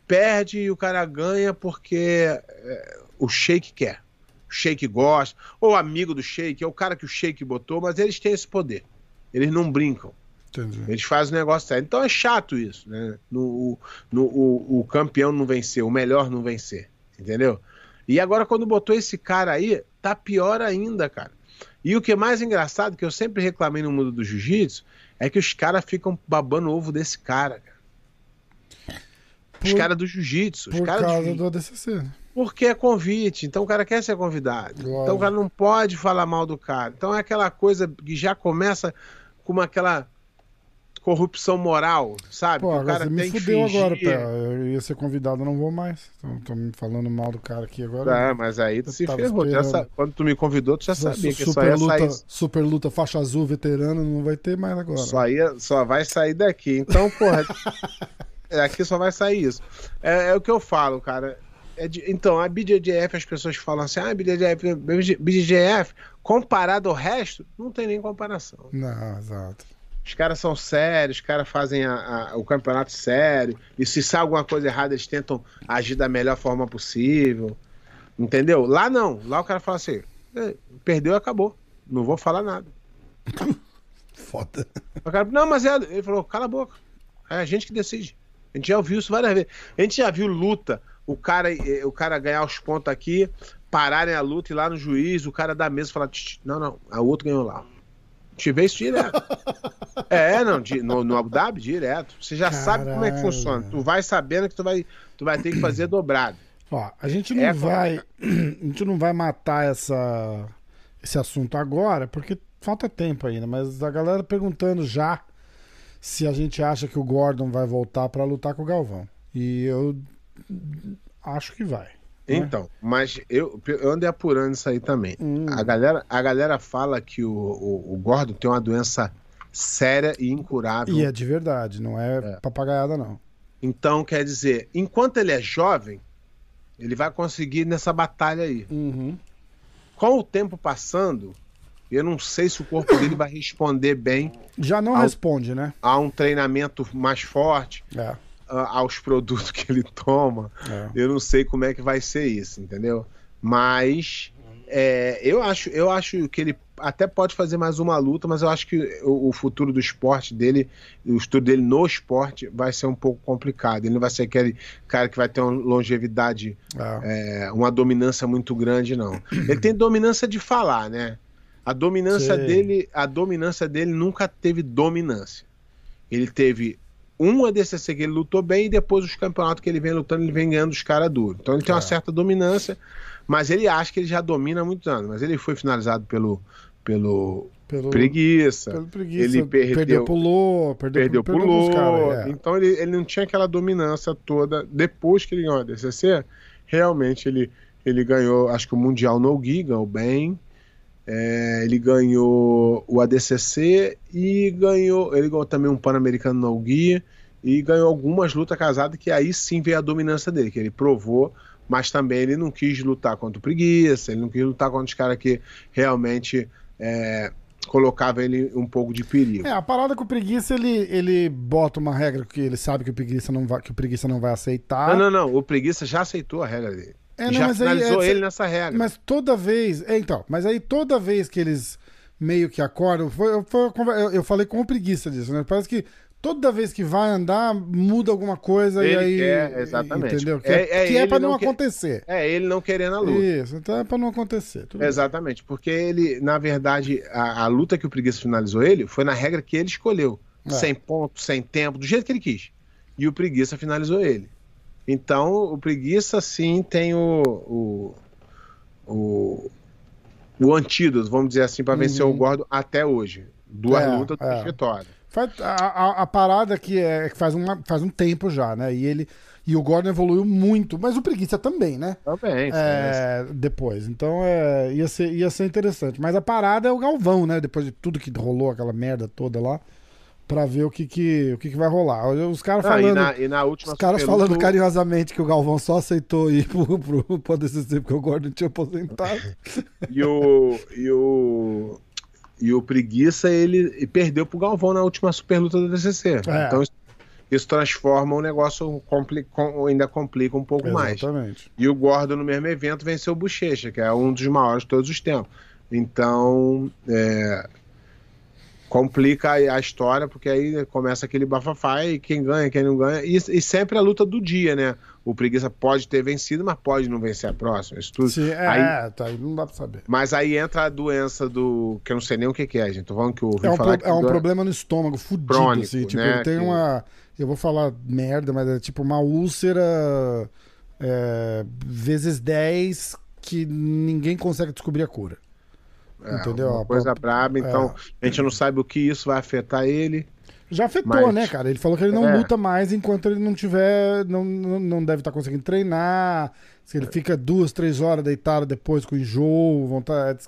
perde e o cara ganha porque é, o Sheik quer. O Sheik gosta, ou amigo do Sheik, é o cara que o Sheik botou, mas eles têm esse poder. Eles não brincam. Entendi. Eles fazem o negócio sério. Então é chato isso, né? No, no, o, o campeão não vencer, o melhor não vencer. Entendeu? E agora, quando botou esse cara aí, tá pior ainda, cara. E o que é mais engraçado, que eu sempre reclamei no mundo do jiu-jitsu, é que os caras ficam babando o ovo desse cara, cara. Os caras do jiu-jitsu. Por cara causa do, do ADCC, né? Porque é convite, então o cara quer ser convidado. Então o cara não pode falar mal do cara. Então é aquela coisa que já começa com uma, aquela corrupção moral, sabe? Pô, o cara me fudeu agora, pé. Eu ia ser convidado, não vou mais. Estão me falando mal do cara aqui agora. É, mas aí tu se ferrou. Sa... Quando tu me convidou, tu já sabia que só ia luta, sair... Super luta faixa azul veterano não vai ter mais agora. Só, ia, só vai sair daqui. Então, porra, é, aqui só vai sair isso. É, é o que eu falo, cara. É de... então, a BJJF, as pessoas falam assim, ah, BJJF, BJJF, comparado ao resto, não tem nem comparação. Não, exato. Os caras são sérios, os caras fazem a, a, o campeonato sério. E se sai alguma coisa errada, eles tentam agir da melhor forma possível. Entendeu? Lá não. Lá o cara fala assim: perdeu, acabou. Não vou falar nada. Foda. O cara, não, mas é. Ele falou: cala a boca. É a gente que decide. A gente já ouviu isso várias vezes. A gente já viu luta, o cara, o cara ganhar os pontos aqui, pararem a luta e lá no juiz, o cara da mesa falar: não, não, o outro ganhou lá. Te vê isso direto. é, não, no, no Abu Dhabi, direto. Você já Caralho. sabe como é que funciona. Tu vai sabendo que tu vai, tu vai ter que fazer dobrado. Ó, a gente não é vai. A gente não vai matar essa, esse assunto agora, porque falta tempo ainda, mas a galera perguntando já se a gente acha que o Gordon vai voltar para lutar com o Galvão. E eu acho que vai. Né? Então, mas eu, eu andei apurando isso aí também. Hum. A, galera, a galera fala que o, o, o Gordon tem uma doença séria e incurável. E é de verdade, não é, é, papagaiada, não. Então, quer dizer, enquanto ele é jovem, ele vai conseguir nessa batalha aí. Uhum. Com o tempo passando, eu não sei se o corpo dele vai responder bem. Já não ao, responde, né? A um treinamento mais forte. É aos produtos que ele toma. É. Eu não sei como é que vai ser isso, entendeu? Mas é, eu, acho, eu acho que ele até pode fazer mais uma luta, mas eu acho que o, o, futuro do esporte dele, o estudo dele no esporte, vai ser um pouco complicado. Ele não vai ser aquele cara que vai ter uma longevidade, é. É, uma dominância muito grande, não. Ele tem dominância de falar, né? A dominância dele, a dominância dele nunca teve dominância. Ele teve um ADCC que ele lutou bem e depois os campeonatos que ele vem lutando, ele vem ganhando os caras duros. Então ele tem uma é. certa dominância, mas ele acha que ele já domina há muitos anos. Mas ele foi finalizado pelo, pelo, pelo preguiça. Pelo preguiça. Ele perdeu, perdeu pulou, perdeu, perdeu pulou. Cara, é. Então ele, ele não tinha aquela dominância toda. Depois que ele ganhou a ADCC, realmente ele, ele ganhou, acho que o Mundial no Gui, ganhou bem. É, ele ganhou o ADCC e ganhou. Ele ganhou também um Pan-Americano no Guia e ganhou algumas lutas casadas que aí sim veio a dominância dele, que ele provou, mas também ele não quis lutar contra o Preguiça, ele não quis lutar contra os caras que realmente é, colocava ele um pouco de perigo. É, a parada com o Preguiça, ele, ele bota uma regra que ele sabe que o Preguiça não vai, que o Preguiça não vai aceitar. Não, não, não, o Preguiça já aceitou a regra dele. É, não, já finalizou aí, é, ele nessa regra. Mas toda vez. É, então, mas aí toda vez que eles meio que acordam. Foi, foi, eu, eu falei com preguiça disso, né? Parece que toda vez que vai andar, muda alguma coisa ele e aí. Quer, exatamente. Entendeu? Que é, é, que é pra não, não acontecer. É, ele não querendo a luta. Isso, então é pra não acontecer. exatamente, bem. porque ele, na verdade, a, a, luta que o Preguiça finalizou ele foi na regra que ele escolheu. É. Sem ponto, sem tempo, do jeito que ele quis. E o Preguiça finalizou ele. Então, o preguiça, sim, tem o, o, o, o antídoto, vamos dizer assim, para vencer uhum. o gordo até hoje. Duas É, lutas, duas é. vitórias. A, a- a parada que é que faz, uma, faz um tempo já, né? E ele e o Gordon evoluiu muito, mas o Preguiça também, né? Também. É, depois. Então é, ia, ser, ia ser interessante. Mas a parada é o Galvão, né? Depois de tudo que rolou, aquela merda toda lá, pra ver o que, que, o que, que vai rolar. Os caras Não, e, falando. na, e na última Os caras falando carinhosamente que o Galvão só aceitou ir pro, pro, pro ADCC porque o Gordon tinha aposentado. E o, e o, e o Preguiça, ele perdeu pro Galvão na última superluta do DCC. É. Então isso, isso transforma o negócio, compli, com- ainda complica um pouco mais. Exatamente. E o Gordon, no mesmo evento, venceu o Bochecha, que é um dos maiores de todos os tempos. Então, é, complica a história, porque aí começa aquele bafafá e quem ganha, quem não ganha. E, e sempre a luta do dia, né? O Preguiça pode ter vencido, mas pode não vencer a próxima. Isso tudo. Sim, é, Aí- tá, aí não dá pra saber. mas aí entra a doença do. que eu não sei nem o que, que é, gente. Tô falando que eu ouvi É um, falar pro- é um do- problema no estômago, fudido, Crônico, assim. Tipo, né, tem que- uma. Eu vou falar merda, mas é tipo uma úlcera é, vezes 10 que ninguém consegue descobrir a cura. É, entendeu? Uma coisa braba, então a gente não sabe o que isso vai afetar ele. Já afetou, Mas- né, cara? Ele falou que ele não É. luta mais enquanto ele não tiver. Não, não, deve estar conseguindo treinar. Se ele fica duas, três horas deitado depois com enjoo, vontade.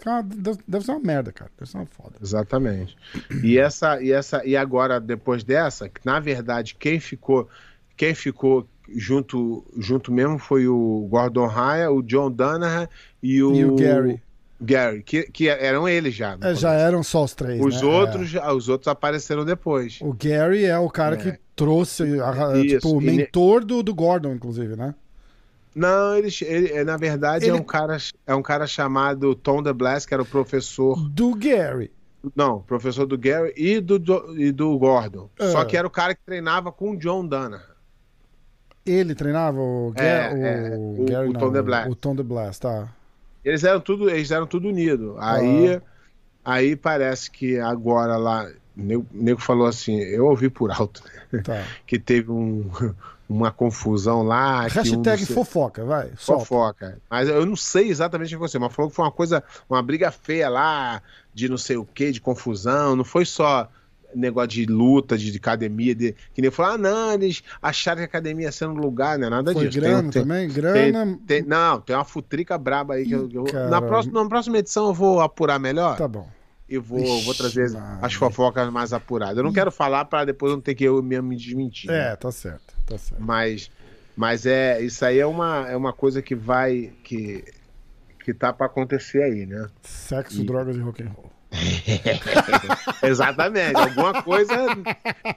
Deve, ser uma merda, cara. Deve ser uma foda. Exatamente. E essa e essa e agora depois dessa, na verdade quem ficou quem ficou junto junto mesmo foi o Gordon Raya, o John Danaher e o, E o Gary. Gary, que, que eram eles já. É, já começo. eram só os três. Os né? outros, os outros apareceram depois. É. O Gary é o cara É. que trouxe, a- tipo, o ne- mentor do, do Gordon, inclusive, né? Não, ele, ele na verdade é Ele- um cara é um cara chamado Tom DeBlas, que era o professor Do Gary. Não, professor do Gary e do, do- e do Gordon. É. Só que era o cara que treinava com o John Dana. Ele treinava o, Ga- É, o, é, o- Gary, o não, Tom DeBlas. O Tom DeBlas, tá. Eles eram tudo, eles eram tudo unidos. Aí, Ah. aí parece que agora lá, o nego, falou assim, eu ouvi por alto, né, tá. que teve um, uma confusão lá. um Hashtag dos- fofoca, vai. Solta. fofoca. Mas eu não sei exatamente o que aconteceu, mas falou que foi uma coisa, uma briga feia lá, de não sei o que, de confusão. Não foi só negócio de luta, de, de academia, de, que nem falou, ah, não, eles acharam que a academia ia ser um lugar, não é nada Foi disso. grana Tem- também? tem- Grana. tem- não, tem uma futrica braba aí que eu, eu- na, próxima, na próxima edição eu vou apurar melhor Tá bom. e vou, Ixi, vou trazer Maria. as fofocas mais apuradas. Eu não quero falar para depois não ter que eu mesmo me desmentir. né? É, tá certo. Tá certo. Mas, mas é isso aí é uma, é uma coisa que vai que que tá para acontecer aí, né? Sexo, E- drogas e rock'n'roll. Exatamente, alguma coisa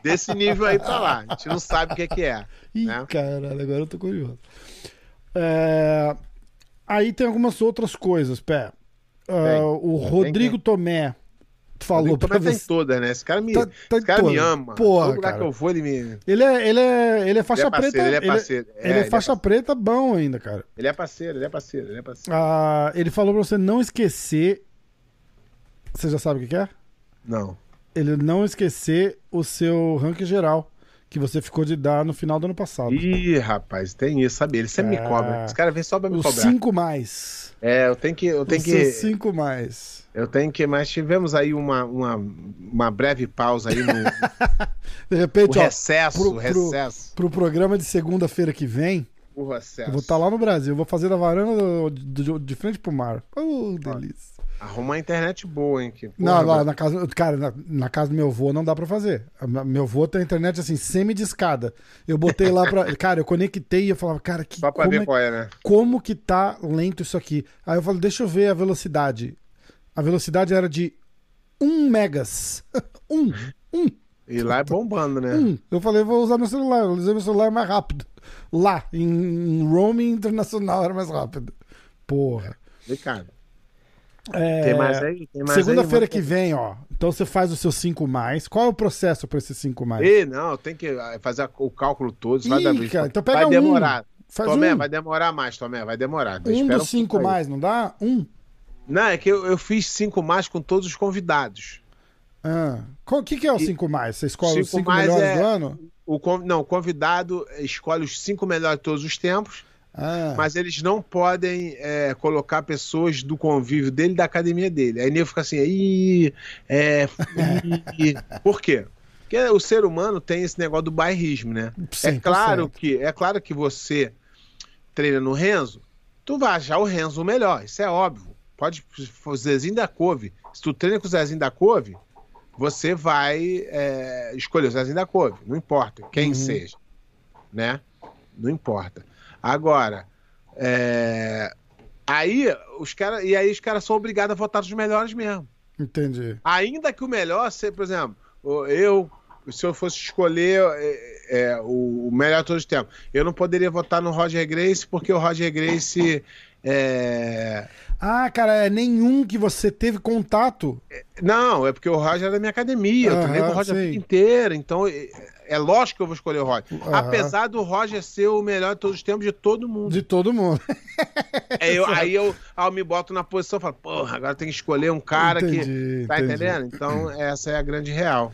desse nível aí tá lá. A gente não sabe o que, que é. Ih, né? caralho, agora eu tô curioso. É, Aí tem algumas outras coisas, Pé. Tem. o Rodrigo Tomé falou Rodrigo pra Tomé tá você. todas, né? Esse cara me, Tá- tá cara me ama. Porra, Todo lugar cara. que eu vou, ele me. Ele é, ele é, ele é faixa ele é parceiro, preta. ele é ele- parceiro. Ele é, É, faixa ele preta bom ainda, cara. Ele é parceiro, ele é parceiro, ele é parceiro. Ah, ele falou pra você não esquecer. Você já sabe o que é? Não. Ele não esquecer o seu ranking geral que você ficou de dar no final do ano passado. Ih, rapaz, tem isso, sabe? Ele sempre É. me cobra. Esse cara vem só pra me Os cobrar. 5 mais. É, eu tenho que. Eu tenho Os que. 5 mais. Eu tenho que. Mas tivemos aí uma, uma, uma breve pausa aí no, De o repente, ó, recesso. pro- o pro- recesso. pro programa de segunda-feira que vem, O recesso. eu vou estar lá no Brasil. Vou fazer da varanda do- do- de frente pro mar. Oh, delícia. Arruma uma internet boa, hein? Que, Não, porra, lá na casa. Cara, na, na casa do meu avô não dá pra fazer. A Meu avô tem internet assim, semi-discada. Eu botei lá pra. Cara, eu conectei e eu falava, cara, que, Só pra como, ver é, qual é, né? como que tá lento isso aqui? Aí eu falei, deixa eu ver a velocidade. A velocidade era de 1 megas. 1. 1. E lá é bombando, né? Um. Eu falei, vou usar meu celular. Eu usei meu celular mais rápido. Lá, em, em roaming internacional era mais rápido. Porra. Complicado. É, Tem mais aí? Tem mais? Segunda-feira que vem, ó. Então você faz os seus 5 mais. Qual é o processo pra esses 5 mais? Ih, não, tem que ah, fazer o cálculo todo. Isso vai Ih, dar cara, então pega Vai um. demorar. Faz Tomé, um. vai demorar mais, Tomé, vai demorar. Um Espera dos 5 pouco aí. mais, não dá? Um. Não, é que eu, eu fiz cinco mais com todos os convidados. Ah. O que, que é o 5 mais? Você escolhe os Cinco 5 mais melhores é- do ano? O, não, o convidado escolhe os cinco melhores de todos os tempos. Ah, Mas eles não podem é, colocar pessoas do convívio dele da academia dele. Aí nego fica assim, Ih, é. ih". Por quê? Porque o ser humano tem esse negócio do bairrismo, né? É 100%. claro que é claro que você treina no Renzo, tu vai achar o Renzo melhor, isso é óbvio. Pode o Zezinho da Couve. Se tu treina com o Zezinho da Couve, você vai é, escolher o Zezinho da Couve, não importa quem Uhum. seja, né? Não importa. Agora, é, aí os caras e aí os caras são obrigados a votar nos melhores mesmo. Entendi. Ainda que o melhor seja, por exemplo, o- eu, se eu fosse escolher é, é, o, o melhor de todos os tempos, eu não poderia votar no Roger Grace porque o Roger Grace é... Ah, cara, é nenhum que você teve contato. Não, é porque o Roger é da minha academia, eu treinei com o Roger a sei. vida inteira, então é, é lógico que eu vou escolher o Roger. Aham. Apesar do Roger ser o melhor de todos os tempos de todo mundo. De todo mundo. É, eu- aí eu, aí eu me boto na posição e falo, porra, agora tem que escolher um cara Entendi, que. Tá entendi. entendendo? Então, essa é a grande real.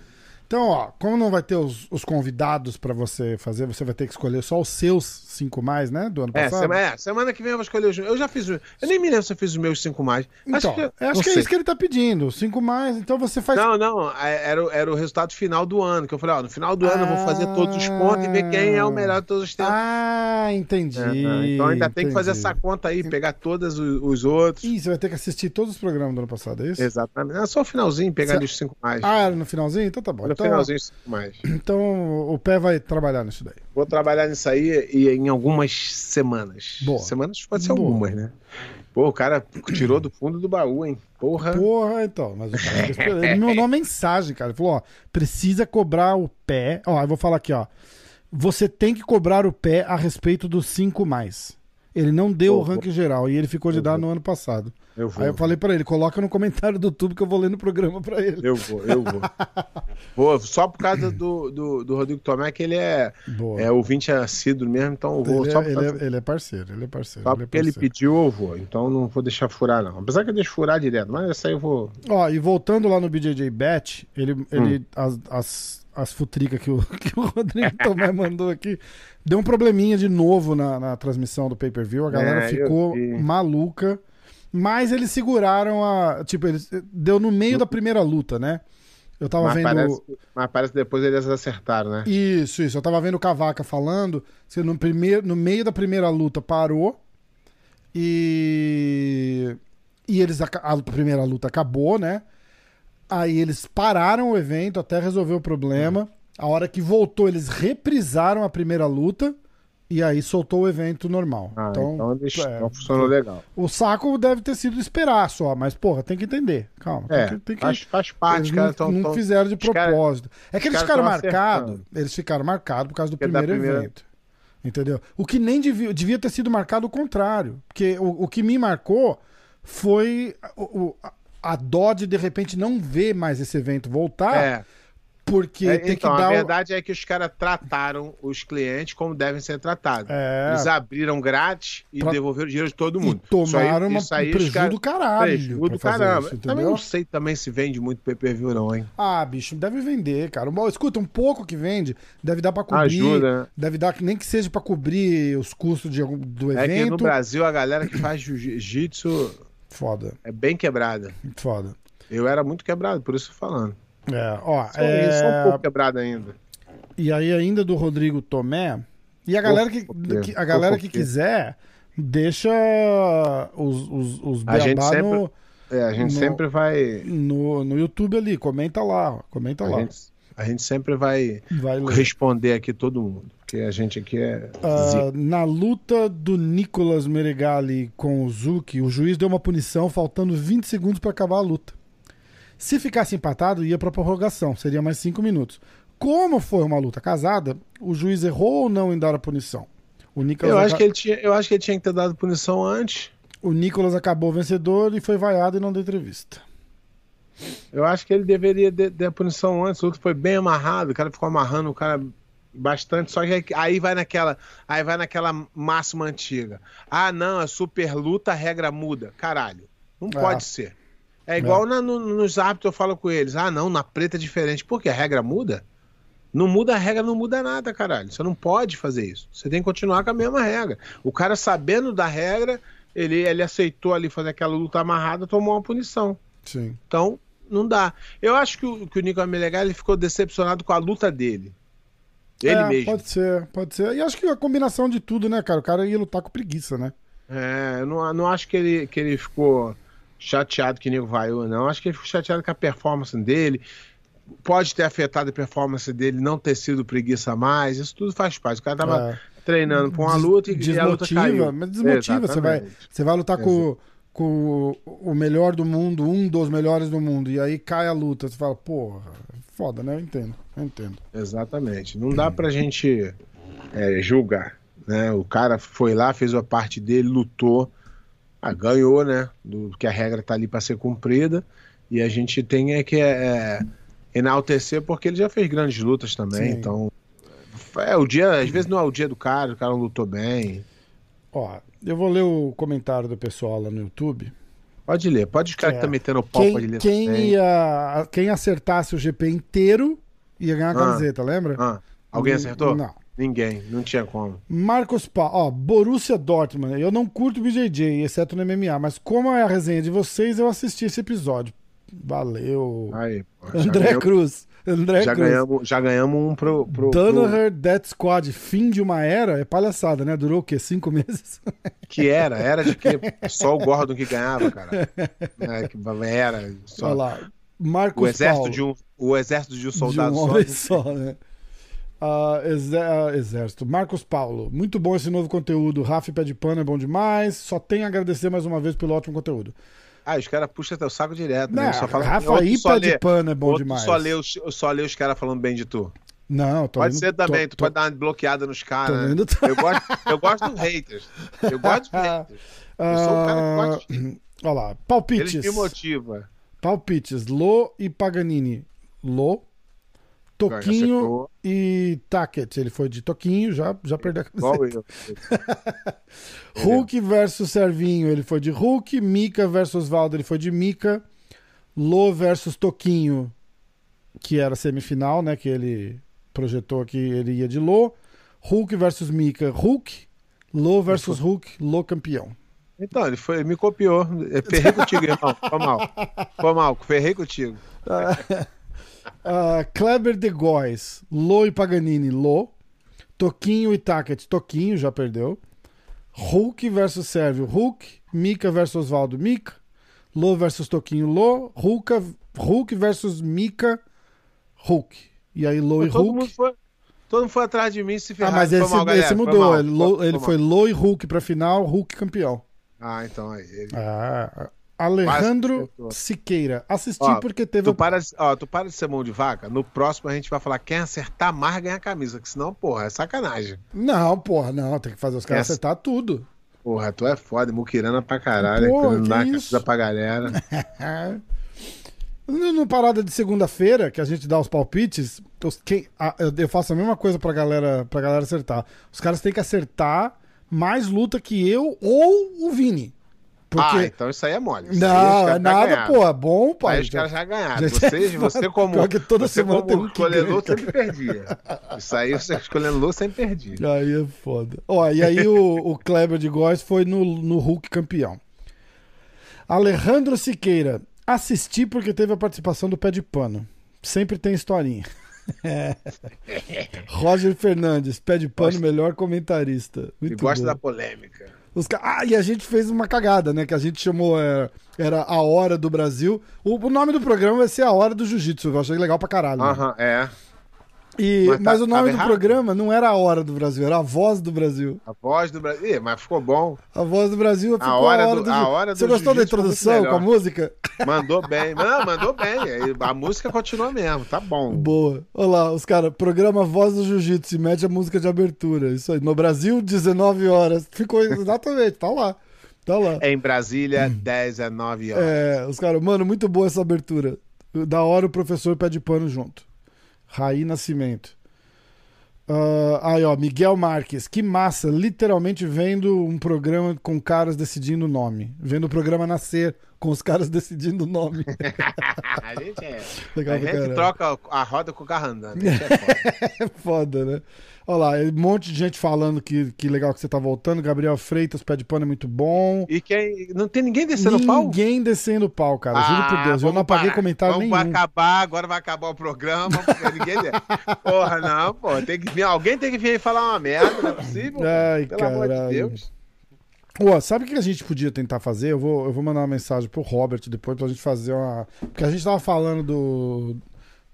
Então, ó, como não vai ter os, os convidados pra você fazer, você vai ter que escolher só os seus cinco mais, né? Do ano É, passado. é, semana que vem eu vou escolher os. Eu já fiz. Eu nem me lembro se eu fiz os meus cinco mais. Então, eu acho não que é isso que ele tá pedindo. Cinco mais, então você faz. Não, não, é- era, o- era o resultado final do ano. Que eu falei, ó, no final do ano eu vou fazer todos os pontos e ver quem é o melhor de todos os tempos. Ah, entendi. Aham, então ainda tem que fazer entendi. essa conta aí, pegar todos os, os outros. Ih, você vai ter que assistir todos os programas do ano passado, é isso? Exatamente. É só o finalzinho, pegar Cê- ali os cinco mais. Ah, era no finalzinho? Então tá bom. no Então, finalzinho, mais. então o pé vai trabalhar nisso daí. Vou trabalhar nisso aí e em algumas semanas. Boa. Semanas pode ser Boa. algumas, né? Pô, o cara tirou do fundo do baú, hein? Porra. Porra, então. Mas o cara ele me mandou uma mensagem, cara. Ele falou: ó, precisa cobrar o pé. Ó, eu vou falar aqui, ó. Você tem que cobrar o pé a respeito dos cinco mais. Ele não deu o ranking geral e ele ficou de dar no ano passado. Eu vou. Aí eu falei pra ele, coloca no comentário do YouTube que eu vou ler no programa pra ele. Eu vou, eu vou. vou só por causa do, do, do Rodrigo Tomé, que ele é, Boa. é ouvinte assíduo mesmo, então eu vou ele, só, é, ele, é, ele é parceiro, ele é parceiro. só ele é porque ele parceiro. pediu, eu vou. Então não vou deixar furar, não. Apesar que eu deixo furar direto, mas essa aí eu vou. Ó, e voltando lá no BJJ Bet, ele, Hum. ele as, as, as futricas que o, que o Rodrigo Tomé mandou aqui, deu um probleminha de novo na, na transmissão do pay-per-view, a galera É, ficou maluca, mas eles seguraram a, tipo, eles, deu no meio da primeira luta, né? Eu tava Mas vendo... parece, mas parece que depois eles acertaram, né? Isso, isso. Eu tava vendo o Cavaca falando. que no, primeiro, no meio da primeira luta parou. E. E eles. aca- A primeira luta acabou, né? Aí eles pararam o evento até resolver o problema. A hora que voltou, eles reprisaram a primeira luta. E aí soltou o evento normal. Ah, então, então, eles, é, então funcionou legal. o saco deve ter sido esperar só, mas, porra, tem que entender. Calma. É, tem que, tem que- faz, faz parte, eles cara. não, Tão, não tão- fizeram de os cara- propósito. é que eles ficaram marcados. Eles ficaram marcados por causa do primeiro primeira- evento. Entendeu? O que nem devia, devia ter sido marcado o contrário. Porque o, o que me marcou foi o, o- a- dó de repente não ver mais esse evento voltar, É, porque é, tem então, que dar. a verdade é que os caras trataram os clientes como devem ser tratados. É. Eles abriram grátis e Pra- devolveram o dinheiro de todo E mundo. tomaram uma, Isso aí, um prejuízo do caralho. Prejuízo do caramba. isso, também não sei também se vende muito pay-per-view não, hein? Ah, bicho, deve vender, cara. Bom, Escuta, um pouco que vende, deve dar pra cobrir. Ajuda, né? Deve dar, nem que seja pra cobrir os custos de do É que no evento. Brasil a galera que faz jiu-jitsu Foda, é bem quebrada. foda. Eu era muito quebrado, por isso falando. É, ó, Sou, eu sou um é... pouco quebrado ainda. e aí ainda do Rodrigo Tomé, e a galera que, que- a galera que quiser, deixa os, os, os A gente sempre- no, É, a gente No- sempre vai. no, no YouTube ali, comenta lá, comenta A lá. gente, a gente sempre vai Vai responder aqui todo mundo. Porque a gente aqui é. Zica. na luta do Nicolas Meregali com o Zuki, o juiz deu uma punição faltando 20 segundos para acabar a luta. Se ficasse empatado, ia para prorrogação, seria mais 5 minutos. Como foi uma luta casada, o juiz errou ou não em dar a punição? O Nicolas, Eu acho, que ele tinha, eu acho que ele tinha que ter dado punição antes. o Nicolas acabou vencedor e foi vaiado e não deu entrevista. Eu acho que ele deveria ter ter a punição antes. O outro foi bem amarrado, o cara ficou amarrando o cara bastante. Só que aí vai naquela, aí vai naquela máxima antiga. Ah, não, é super luta, a regra muda. Caralho, não É. pode ser. É igual na- no- nos árbitros eu falo com eles. Ah, não, na preta é diferente. Por quê? A regra muda? Não muda a regra, não muda nada, caralho. Você não pode fazer isso. Você tem que continuar com a mesma regra. O cara, sabendo da regra, ele, ele aceitou ali fazer aquela luta amarrada, tomou uma punição. Sim. Então, não dá. Eu acho que o, que o Nico Menegas ele ficou decepcionado com a luta dele. Ele É, mesmo. Pode ser, pode ser. E acho que a combinação de tudo, né, cara? O cara ia lutar com preguiça, né? É, eu não, não acho que ele, que ele ficou chateado que o Nico vaiou, não. Acho que ele ficou chateado com a performance dele. Pode ter afetado a performance dele não ter sido preguiça mais. Isso tudo faz parte. O cara tava É. treinando pra uma luta e, e a luta desmotiva, caiu. mas desmotiva. Você vai, você vai lutar com, com o melhor do mundo, um dos melhores do mundo, e aí cai a luta. Você fala, porra, foda, né? Eu entendo, eu entendo. Exatamente. Não dá pra gente é, julgar. Né? O cara foi lá, fez a parte dele, lutou, ah, ganhou, né? Do, que a regra tá ali pra ser cumprida. E a gente tem é que é, enaltecer porque ele já fez grandes lutas também. Sim. Então. É, o dia, às vezes não é o dia do cara, o cara não lutou bem. Ó, eu vou ler o comentário do pessoal lá no YouTube. Pode ler, pode caras É. que tá metendo o pau, pode Quem, ler quem, também. ia, quem acertasse o GP inteiro ia ganhar a Ah. camiseta, lembra? Ah, alguém acertou? Não. Ninguém, não tinha como. Marcos Pa, ó, Borussia Dortmund. Eu não curto o BJJ, exceto no MMA, mas como é a resenha de vocês, eu assisti esse episódio. Valeu. Aí, André ganhamos- Cruz. André Já Cruz. ganhamos, já ganhamos um pro. pro, pro... Danaher Death Squad, fim de uma era, é palhaçada, né? Durou o quê? Cinco meses? Que era? Era de quê? Só o Gordon que ganhava, cara. É, que era. Olha Só... lá. Marcos O exército, Paulo, de um, o exército de um de soldado um só. homem só, né? Ah, exé- ah, exército. Marcos Paulo, muito bom esse novo conteúdo. Rafa Pé de Pano é bom demais. Só tenho a agradecer mais uma vez pelo ótimo conteúdo. Ah, os caras puxam teu saco direto. Não, Né? Só fala, Rafa Pé de lê- Pano é bom demais. Só lê, os, só lê os caras falando bem de tu. Não, tô Pode indo- ser também, tô- tu pode dar uma bloqueada nos caras. tô né? Eu, gosto, eu gosto dos haters. Eu gosto dos haters. Eu sou um cara que gosta de Ah, Olha lá, palpites. me motivam. Palpites. Lô e Paganini. Lô, Toquinho e Tacket. Ele foi de Toquinho, já, já perdeu a camiseta. eu. Hulk versus Servinho, ele foi de Hulk. Mika versus Valdo, ele foi de Mika. Lô versus Toquinho, que era semifinal, né? Que ele projetou que ele ia de Lô. Hulk versus Mika, Hulk. Lô versus Hulk, Lô campeão. Então, ele, foi, ele me copiou. Eu ferrei contigo, irmão. Foi mal. Foi mal, ferrei contigo. Ah, Kleber de Góes, Lô e Paganini, Lô. Toquinho e Tacket, Toquinho, já perdeu. Hulk versus Sérvio, Hulk. Mika versus Osvaldo, Mika. Lô versus Toquinho, Lô. Hulk, Hulk versus Mika, Hulk. E aí Lô e todo, Hulk. mundo foi, todo mundo foi atrás de mim se Ah, ferrar. mas Foi esse, mal, esse mudou. mal. ele, Lô- Foi ele foi Lô e Hulk pra final, Hulk campeão. Ah, então aí. Ele... Ah, Alejandro acertou. Siqueira. Assisti Ó, porque teve. Tu para, de- ó, tu para de ser mão de vaca. No próximo a gente vai falar quem acertar mais ganha a camisa. Que senão, porra, é sacanagem. Não, porra, não. Tem que fazer os caras Essa- acertar tudo. Porra, tu é foda, muquirana pra caralho. Porra, que a isso? pra galera. No, parada de segunda-feira, que a gente dá os palpites, os- quem- a- eu, eu faço a mesma coisa pra galera, pra galera acertar. Os caras têm que acertar mais luta que eu ou o Vini. Porque. Ah, então isso aí é mole. Isso não, é nada, ganharam. pô, é bom, pai. Aí os caras já ganharam. já- Você, você como, Pior que toda você semana um como escolhedor ganha. sempre perdia. Isso aí você escolhendo Lu sempre perdia. Aí é foda. Ó, e aí o, o Kleber de Góes foi no, no Hulk campeão. Alejandro Siqueira. Assisti porque teve a participação do Pé de Pano. Sempre tem historinha. É. Roger Fernandes, Pé de Pano, Gosta- melhor comentarista. E Muito gosta bom. da polêmica. Os ca- Ah, e a gente fez uma cagada, né? Que a gente chamou. é, Era A Hora do Brasil. O, o nome do programa vai ser A Hora do Jiu-Jitsu. Eu achei legal pra caralho. né? Aham, é. E, Mas mas tá- o nome do errado? programa não era A Hora do Brasil, era A Voz do Brasil. A voz do Brasil. Ih, mas ficou bom. A voz do Brasil ficou a hora hora, do- a hora do Você gostou da muito introdução com a música? Mandou bem. Não, mandou bem. A música continua mesmo, tá bom. Boa. Olha lá, os caras, programa Voz do Jiu-Jitsu, e mete a música de abertura. Isso aí. No Brasil, 19 horas. Ficou exatamente, tá lá. Tá lá. Em Brasília, 10 a 9 horas. É, os caras, mano, muito boa essa abertura. Da hora o professor pede pano junto. Raí Nascimento. Ah, aí, ó, Miguel Marques. Que massa, literalmente vendo um programa com caras decidindo o nome. Vendo o programa nascer com os caras decidindo o nome. a gente é. Legal a gente caralho. troca a roda com o carro andando. Isso é foda. É foda, né? Olha lá, um monte de gente falando que, que legal que você tá voltando. Gabriel Freitas, pé de pano é muito bom. E quem. Não tem ninguém descendo o pau? Ninguém descendo o pau, cara. Juro por Deus. Eu não vamos apaguei parar. comentário vamos nenhum. acabar, agora vai acabar o programa. Ninguém. Porra, não, pô. Tem que vir, alguém tem que vir aí falar uma merda, não é possível? Ai, Pelo amor de caralho. Deus. Ó, sabe o que a gente podia tentar fazer? Eu vou, eu vou mandar uma mensagem pro Robert depois pra gente fazer uma. Porque a gente tava falando do.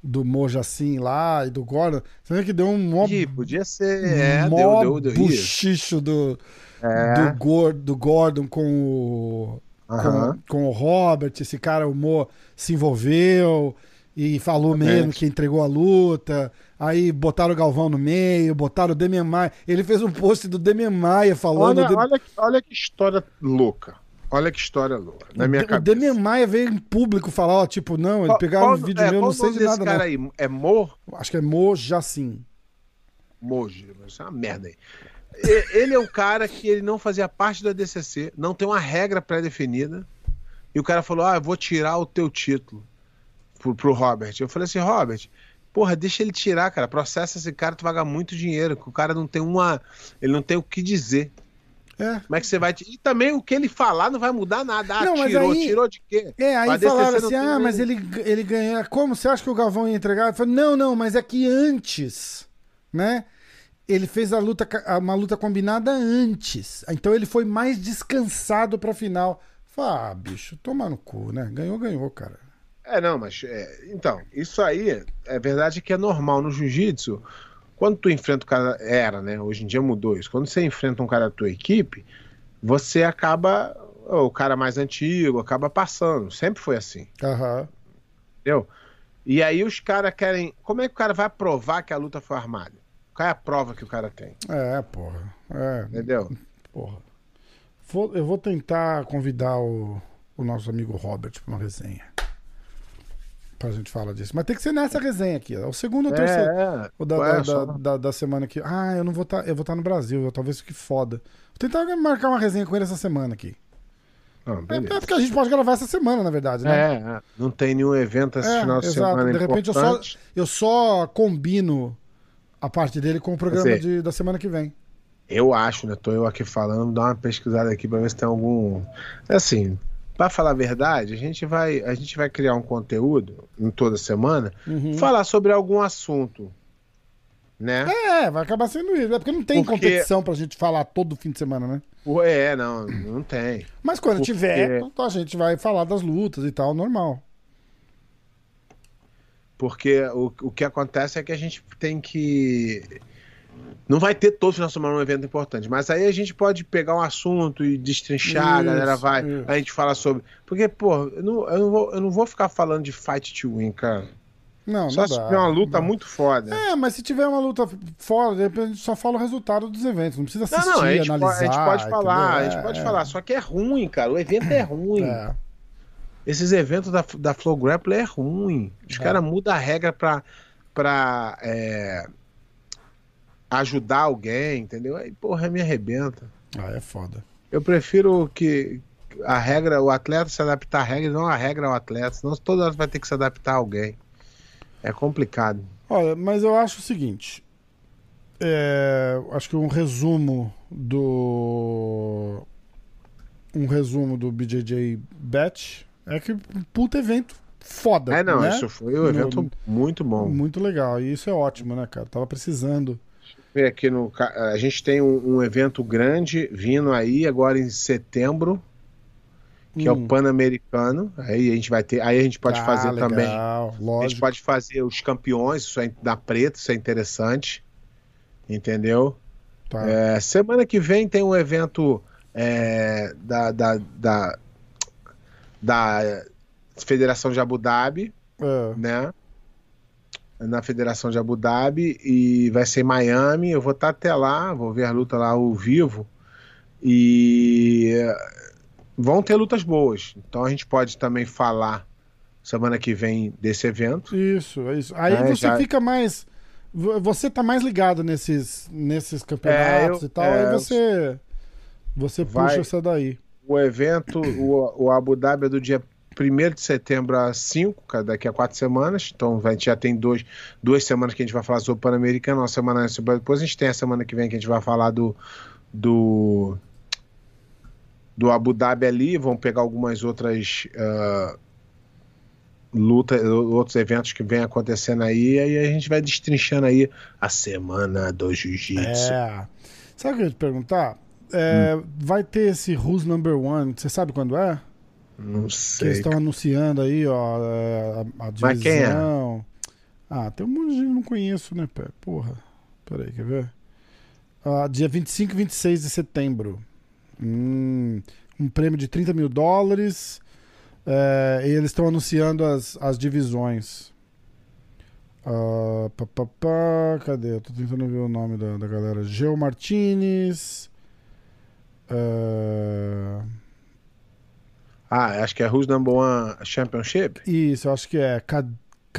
Do Mojacin lá e do Gordon. Você vê que deu um mó, Ih, podia ser. É, mó deu, deu, deu buchicho do, É. do, Gor- do Gordon com o. Com, com o Robert, esse cara, o Mo, se envolveu e falou Exatamente. mesmo que entregou a luta. Aí botaram o Galvão no meio, botaram o Demian Maia. Ele fez um post do Demian Maia falando. Olha, olha, que- olha que história louca. Olha que história louca. Na minha o cabeça. Demian Maia veio em público falar, ó, tipo, não, ele pegaram um vídeo é, meu, não o sei de nada, cara não. aí? É Mo? Acho que é Mojacin. Moji. Isso é uma merda aí. Ele é um cara que ele não fazia parte do ADCC, não tem uma regra pré-definida. E o cara falou: Ah, eu vou tirar o teu título pro, pro Robert. Eu falei assim: Robert, porra, deixa ele tirar, cara. Processa esse cara, tu vai ganhar muito dinheiro. Que o cara não tem uma. Ele não tem o que dizer. É. Como é que você vai. E também o que ele falar não vai mudar nada. Ah, Não, mas tirou, aí- tirou de quê? É, aí ADCC falaram assim, ah, mas ele, ele ganha. Como? Você acha que o Galvão ia entregar? Eu falei, não, não, mas é que antes, né? Ele fez a luta, uma luta combinada antes. Então ele foi mais descansado pra final. Falei, ah, bicho, toma no cu, né? Ganhou, ganhou, cara. É, não, mas. é, então, isso aí é verdade que é normal no jiu-jitsu. Quando tu enfrenta o cara. Era, né? Hoje em dia mudou isso. Quando você enfrenta um cara da tua equipe, você acaba. O cara mais antigo acaba passando. Sempre foi assim, Aham. entendeu? E aí os caras querem. Como é que o cara vai provar que a luta foi armada? Qual é a prova que o cara tem? É, porra. É, Entendeu? porra. Vou- eu vou tentar convidar o, o nosso amigo Robert pra uma resenha. Pra gente falar disso. Mas tem que ser nessa resenha aqui. ó. O segundo ou o terceiro. é. O da, Ué, da, só- da, da- da semana aqui. Ah, eu não vou estar. eu vou estar no Brasil, eu talvez fique foda. Vou tentar marcar uma resenha com ele essa semana aqui. Não, É, é porque a gente pode gravar essa semana, na verdade, né? É, é. não tem nenhum evento esse É, final de exato. semana. De repente eu só, importante. eu só combino a parte dele com o programa Sei. de- da semana que vem. Eu acho, né? Tô eu aqui falando, dá uma pesquisada aqui pra ver se tem algum. Assim, pra falar a verdade, a gente vai, a gente vai criar um conteúdo em toda semana, Uhum. falar sobre algum assunto, né? É, vai acabar sendo isso. É porque não tem Porque- competição pra gente falar todo fim de semana, né? É, não, não tem. Mas quando Porque- tiver, então a gente vai falar das lutas e tal, normal. Porque o, o que acontece é que a gente tem que. Não vai ter todo final de semana um evento importante, mas aí a gente pode pegar um assunto e destrinchar, a galera Isso, vai, isso. a gente fala sobre. Porque, pô, eu não, eu não, vou, eu não vou ficar falando de fight to win, cara. Não, Só não se dá, tiver uma luta não. muito foda. É, mas se tiver uma luta fora, de repente a gente só fala o resultado dos eventos. Não precisa Não, assistir, não, a gente, analisar. pode, a gente pode falar, entendeu? a gente É, pode é, falar, só que é ruim, cara. O evento é ruim. É. Esses eventos da, da Flow Grappler é ruim. Os É. caras mudam a regra pra, pra é, ajudar alguém, entendeu? Aí, porra, me arrebenta. Ah, é foda. Eu prefiro que a regra, o atleta se adaptar à regra não a regra ao atleta, senão toda hora vai ter que se adaptar a alguém. É complicado. Olha, mas eu acho o seguinte. é, acho que um resumo do. Um resumo do BJJ Bet é que puta evento foda. É, não, né? isso foi um evento muito bom. Muito legal. E isso é ótimo, né, cara? Tava precisando. Ver aqui no. A gente tem um, um evento grande vindo aí agora em setembro, que é o Hum. Pan-Americano. Aí a gente vai ter. Aí a gente pode Ah, fazer legal, também. A gente Lógico. pode fazer os campeões, isso é da preta, isso é interessante. Entendeu? Tá. É, semana que vem tem um evento é, da, da, da, da Federação de Abu Dhabi, É. né? Na Federação de Abu Dhabi e vai ser em Miami. Eu vou estar até lá, vou ver a luta lá ao vivo. E eh, vão ter lutas boas. Então a gente pode também falar semana que vem desse evento. Isso, é isso. Aí É, você já- fica mais. vo- Você tá mais ligado nesses, nesses campeonatos É, eu- e tal, é, aí você. Você Vai- puxa essa daí. o evento, o, o Abu Dhabi é do dia 1 de setembro a 5, daqui a quatro semanas. Então a gente já tem dois, duas semanas que a gente vai falar sobre o Pan-Americano, uma semana antes, depois a gente tem a semana que vem que a gente vai falar do. do do Abu Dhabi ali, vão pegar algumas outras uh, lutas, outros eventos que vem acontecendo aí, e aí a gente vai destrinchando aí a semana do jiu-jitsu. É. Sabe o que eu ia te perguntar? É, hum. Vai ter esse Who's Number One, você sabe quando é? Não sei. Que eles estão anunciando aí, ó, é, a, a divisão. Mas quem é? Ah, tem um monte de gente que não conheço, né, pé? Porra. Peraí, quer ver? Ah, dia 25 e 26 de setembro. Hum, um prêmio de 30 mil dólares. É, e eles estão anunciando as, as divisões. Uh, pá, pá, pá, cadê? Eu tô tentando ver o nome da, da galera. Geo Martinez. Uh... Ah, acho que é Who's Number One Championship? Isso, acho que é. Cadê?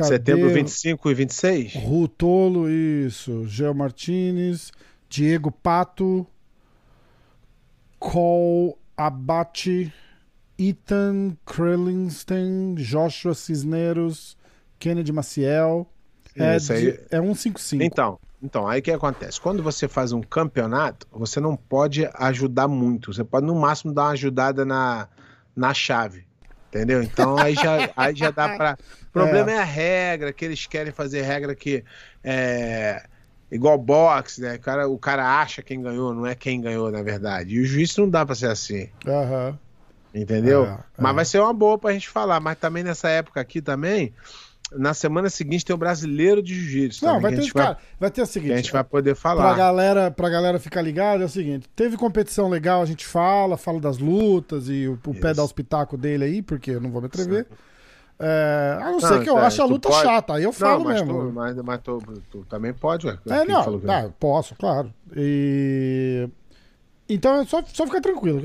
Setembro 25 e 26? Rutolo, isso. Geo Martinez. Diego Pato. Cole Abate. Ethan Krellinstein. Joshua Cisneros. Kennedy Maciel. É, Isso aí... de, é 155. Então, então, aí o que acontece? Quando você faz um campeonato, você não pode ajudar muito. Você pode, no máximo, dar uma ajudada na, na chave. Entendeu? Então aí já, aí já dá pra. O problema é. é a regra, que eles querem fazer regra que é igual boxe, né? O cara, o cara acha quem ganhou, não é quem ganhou, na verdade. E o juiz não dá pra ser assim. Uhum. Entendeu? É, mas é. vai ser uma boa pra gente falar. Mas também nessa época aqui também, na semana seguinte tem o brasileiro de jiu-jitsu. Não, vai ter, cara, vai, vai ter o seguinte. a gente vai poder falar. Pra galera, pra galera ficar ligada, é o seguinte: teve competição legal, a gente fala, fala das lutas e o, o pé dá os dele aí, porque eu não vou me atrever. É, a não, não ser que eu é, ache a luta pode... chata, aí eu falo não, mas mesmo. Tu, mas, mas tu, tu, também pode, ué. É, não, tá, posso, claro. E... Então é só, só ficar tranquilo.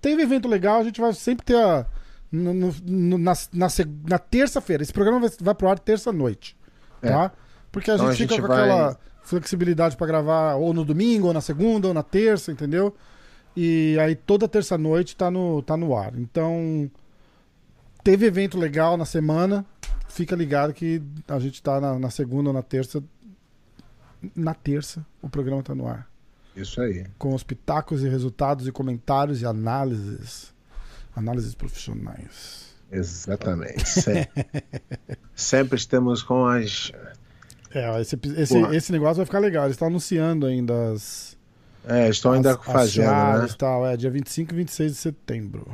Teve evento legal, a gente vai sempre ter a no, no, na, na, na terça-feira. Esse programa vai, vai pro ar terça-noite. É. Tá? Porque a então gente a fica gente com vai... aquela flexibilidade para gravar ou no domingo, ou na segunda, ou na terça, entendeu? E aí toda terça-noite tá no, tá no ar. Então, teve evento legal na semana. Fica ligado que a gente tá na, na segunda ou na terça. Na terça, o programa tá no ar. Isso aí. Com os pitacos e resultados e comentários e análises Análises profissionais. Exatamente. Sempre, sempre estamos com as. É, esse, esse, esse negócio vai ficar legal. Eles estão anunciando ainda as. É, estão ainda as, fazendo. As né? tal, é, dia 25 e 26 de setembro.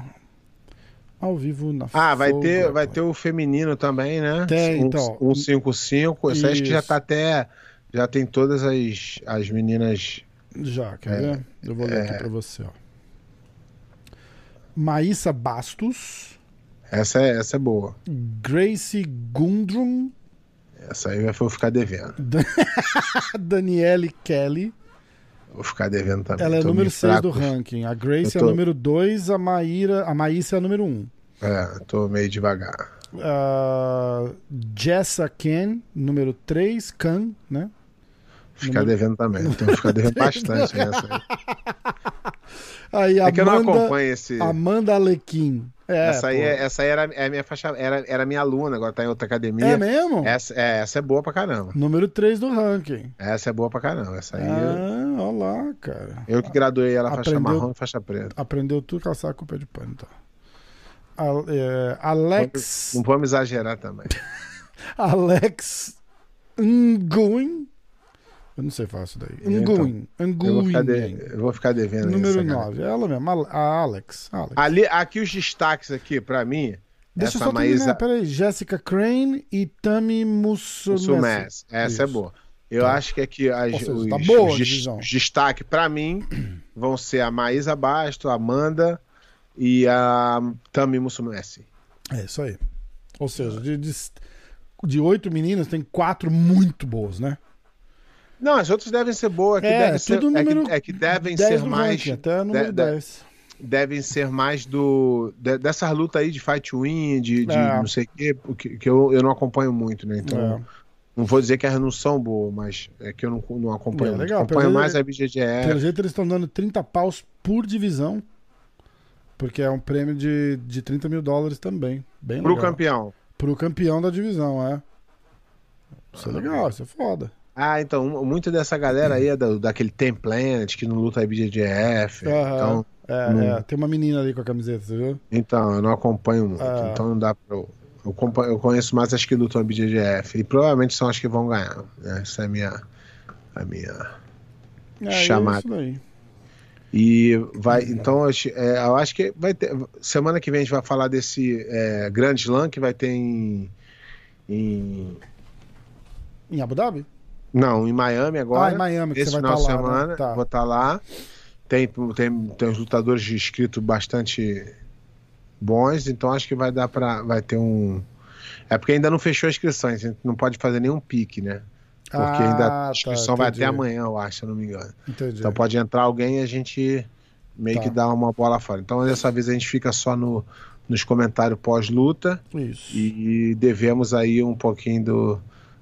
Ao vivo na Ah, vai ter, vai ter o feminino também, né? Tem, um, então. 155. Isso acho que já tá até. Já tem todas as, as meninas. Já, quer é, ver? Eu vou ler é, aqui pra você, ó. Maísa Bastos. Essa é, essa é boa. Grace Gundrum. Essa aí vou ficar devendo. Daniele Kelly. Vou ficar devendo também. Ela é número 6 do ranking. A Grace tô... é a número 2, a Maíra, a Maísa é a número 1. Um. É, tô meio devagar. Uh, Jessa Ken, número 3, Khan, né? Ficar número... devendo também. Então ficar devendo bastante essa aí. Aí, é que eu não acompanho esse. Amanda Alequim. É, essa, aí, é, essa aí era, é minha faixa, era, era minha aluna, agora tá em outra academia. É mesmo? Essa é, essa é boa pra caramba. Número 3 do ranking. Essa é boa pra caramba. Essa aí. Ah, olha lá, cara. Eu que graduei ela Aprendeu, faixa marrom e faixa preta. Aprendeu tudo calçar com o pé de pano, então. é, Alex. Não vamos exagerar também. Alex Nguyen. Eu não sei falar isso daí. Anguin. Anguin. Eu, eu, vou ficar devendo. Número 9. Ela mesmo, a Alex. Alex. Ali, aqui os destaques aqui, pra mim. Deixa essa eu só Maísa... terminar, peraí. Jessica Crane e Tami Mussumess. Essa é isso. é boa. Eu tá. acho que aqui as, seja, os, tá boa, os, os destaques pra mim vão ser a Maísa Basto, a Amanda e a Tami Mussumess. É isso aí. Ou seja, de, de, de oito meninas, tem quatro muito boas, né? Não, as outras devem ser boas. É, deve ser, número, é, que, é que devem ser mais. Ranking, até número de, 10. Devem ser mais do. De, dessa luta aí de fight win, de, de é. não sei o quê, que, que eu, eu não acompanho muito, né? Então. É. Não vou dizer que elas não são boas, mas é que eu não, não acompanho. É, legal, acompanho mais a BGGE. Pelo jeito eles estão dando 30 paus por divisão. Porque é um prêmio de, de 30 mil dólares também. Bem Pro legal. campeão. Pro campeão da divisão, é. Isso é legal, isso é foda. Ah, então, muito dessa galera aí é da, daquele Tem Planet, que não luta IBJJF. Aham. Então, É, Não. é, tem uma menina ali com a camiseta, você viu? então, eu não acompanho muito. Ah. Então não dá pra. Eu, eu, eu conheço mais as que lutam IBJJF. E provavelmente são as que vão ganhar. né? Essa é a minha. A minha. É, Chamada. É isso daí. E vai. Então, eu acho- é, eu acho que vai ter. Semana que vem a gente vai falar desse é, grande slam que vai ter em. em Em Abu Dhabi? Não, em Miami agora. ah, em Miami, que Esse você vai final estar de lá. semana, né? Tá. vou estar lá. Tem, tem, tem uns lutadores de inscrito bastante bons, então acho que vai dar para vai ter um. É porque ainda não fechou a inscrição, a gente não pode fazer nenhum pique, né? Porque Ah, ainda tá, a inscrição vai entendi. até amanhã, eu acho, se não me engano. Entendi. Então pode entrar alguém e a gente meio Tá. que dá uma bola fora. Então dessa vez a gente fica só no, nos comentários pós-luta Isso. e devemos aí um pouquinho do,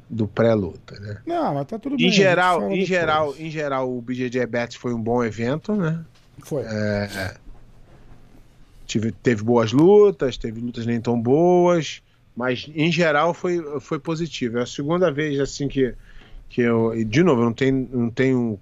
do pré-luta, né? Não, mas tá tudo bem. Em gente geral, em depois. geral, em geral, o BJJ Bets foi um bom evento, né? Foi. É, tive, teve boas lutas, teve lutas nem tão boas, mas em geral foi, foi positivo. É a segunda vez assim que, que eu. e, De novo, eu não tenho, não tenho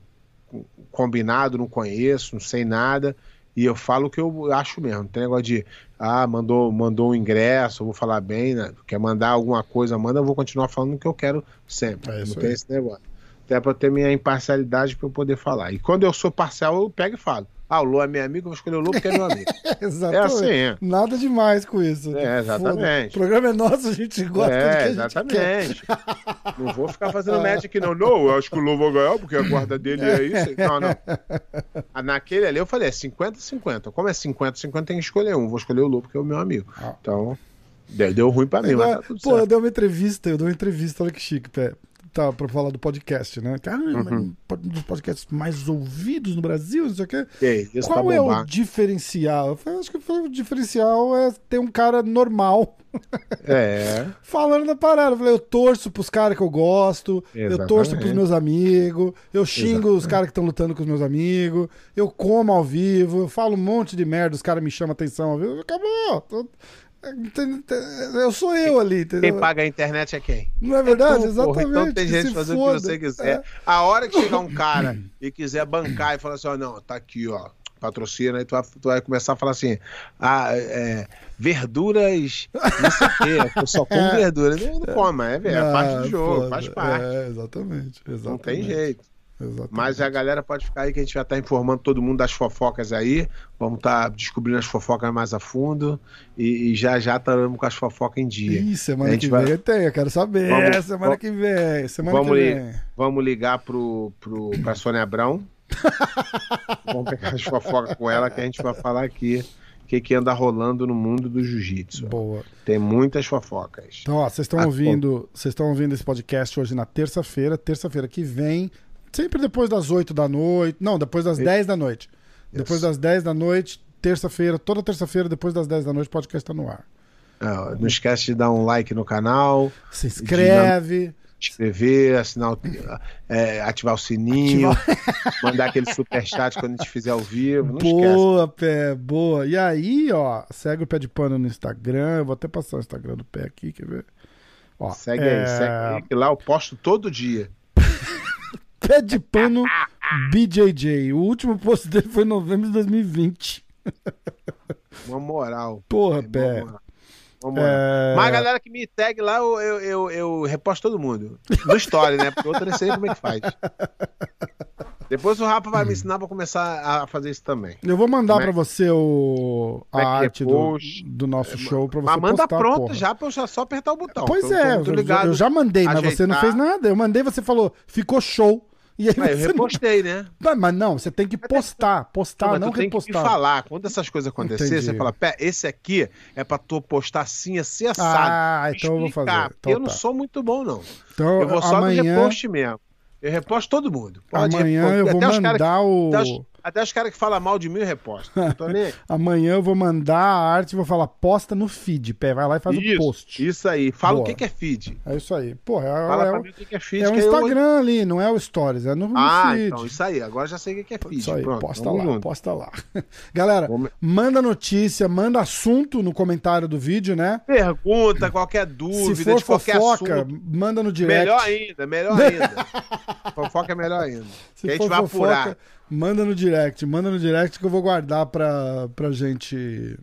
combinado, não conheço, não sei nada. E eu falo o que eu acho mesmo. Não tem negócio de, ah, mandou, mandou um ingresso, vou falar bem, né? Quer mandar alguma coisa, manda, eu vou continuar falando o que eu quero sempre. É não tem aí. esse negócio. Até pra ter minha imparcialidade pra eu poder falar. E quando eu sou parcial, eu pego e falo. Ah, o Lô é meu amigo, eu vou escolher o Lô porque é meu amigo. é Exatamente. assim, é. Nada demais com isso. É, exatamente. O programa é nosso, a gente gosta do que É, gente quer. exatamente. Não vou ficar fazendo match aqui, não. Não, eu acho que o Lô vai ganhar, porque a guarda dele é isso. Não, não. Ah, Naquele ali eu falei, é 50-50. Como é 50-50, tem que escolher um. Vou escolher o Lô, porque é o meu amigo. Ah. Então, deu, ruim pra mim, mas Agora, tá tudo pô, eu certo. dei uma entrevista, eu dei uma entrevista, olha que chique, pé. Tá, pra falar do podcast, né? Cara, Uhum. um dos podcasts mais ouvidos no Brasil, não sei o quê. Ei, isso Qual tá é o diferencial? Eu falei, acho que o diferencial é ter um cara normal É, falando da parada. Eu falei, eu torço pros caras que eu gosto, eu Exatamente. torço pros meus amigos, eu xingo os caras que estão lutando com os meus amigos, eu como ao vivo, eu falo um monte de merda, os caras me chamam atenção ao vivo. Acabou. Tô- Eu sou eu ali, entendeu? quem paga a internet é quem? Não é verdade? Tu, porra. Exatamente. Então tem gente fazendo o que você quiser. É. A hora que chegar um cara e quiser bancar e falar assim, ó, não, tá aqui, ó, patrocina, aí tu vai, tu vai começar a falar assim, ah, é, verduras, não sei o quê, eu só como verdura. Não, não coma, é, é parte do jogo, foda. faz parte. É, exatamente, exatamente. Não tem jeito. Exatamente. Mas a galera pode ficar aí que a gente vai estar informando todo mundo das fofocas aí. Vamos estar descobrindo as fofocas mais a fundo. E, e já já estaremos com as fofocas em dia. Ih, A semana gente que vai- vem tem, eu quero saber. Vamos- semana vamos- que vem, semana vamos que vem. Vamos ligar pro, pro, pra Sônia Abrão. Vamos pegar as fofocas com ela que a gente vai falar aqui o que, que anda rolando no mundo do jiu-jitsu. Boa. Tem muitas fofocas. Então, ó, vocês estão Ah, ouvindo, vocês estão ouvindo esse podcast hoje na terça-feira, terça-feira que vem, sempre depois das 8 da noite, não, depois das Isso. 10 da noite. Depois das 10 da noite, terça-feira, toda terça-feira depois das 10 da noite o podcast tá no ar. Ah, não esquece de dar um like no canal, Se inscreve, inscrever, assinar o- é, ativar o sininho, mandar aquele superchat quando a gente fizer ao vivo. Não esquece. boa, pé, boa. E aí, ó, segue o Pé de Pano no Instagram, eu vou até passar o Instagram do Pé aqui, quer ver? Ó, Segue é, aí, segue aí, que lá eu posto todo dia. Pé de Pano BJJ. O último post dele foi em novembro de 2020. Uma moral. Porra, É, Pé. uma moral. É... Mas a galera que me segue lá, eu, eu, eu, eu reposto todo mundo. No story, né? Porque eu não sei como é que faz. Depois o Rafa vai me ensinar pra começar a fazer isso também. Eu vou mandar Como é- pra você o, a é é arte do, post? do nosso show pra você Mas manda postar, pronto porra. já pra eu já só apertar o botão. Pois tô é, muito eu, já mandei, mas você não ajeitar. fez nada. Eu mandei, você falou, ficou show. E aí Mas eu repostei, né? não... Mas- Mas não, você tem que postar, postar, mas não tu tem que me repostar. falar. Quando essas coisas acontecerem, você fala, pé, esse aqui é pra tu postar assim, assim, assado. Ah, então eu vou fazer. Então eu não tá. sou muito bom, não. Então, Eu vou só amanhã, no repost mesmo. Eu reposto todo mundo. Pode amanhã eu vou mandar o... até os- caras que falam mal de mim eu reposto. Não tô nem aí. Amanhã eu vou mandar a arte e vou falar, posta no feed. Pé, vai lá e faz o post. isso aí. Fala Boa. o que, que é feed. É isso aí. Pô, é, Fala é, pra o- mim o que, é feed. é o aí eu- Instagram ali, não é o Stories, é no, no Ah, feed. então, isso aí. Agora já sei o que, é feed. Isso aí, Pronto, posta lá, junto. posta lá. Galera, Vamos- manda notícia, manda assunto no comentário do vídeo, né? Pergunta, qualquer Se dúvida, for de qualquer fofoca, assunto. manda no direct. Melhor ainda, melhor ainda. fofoca é melhor ainda. Se que a gente vai fofoca, apurar. manda no direct, manda no direct que eu vou guardar pra, pra gente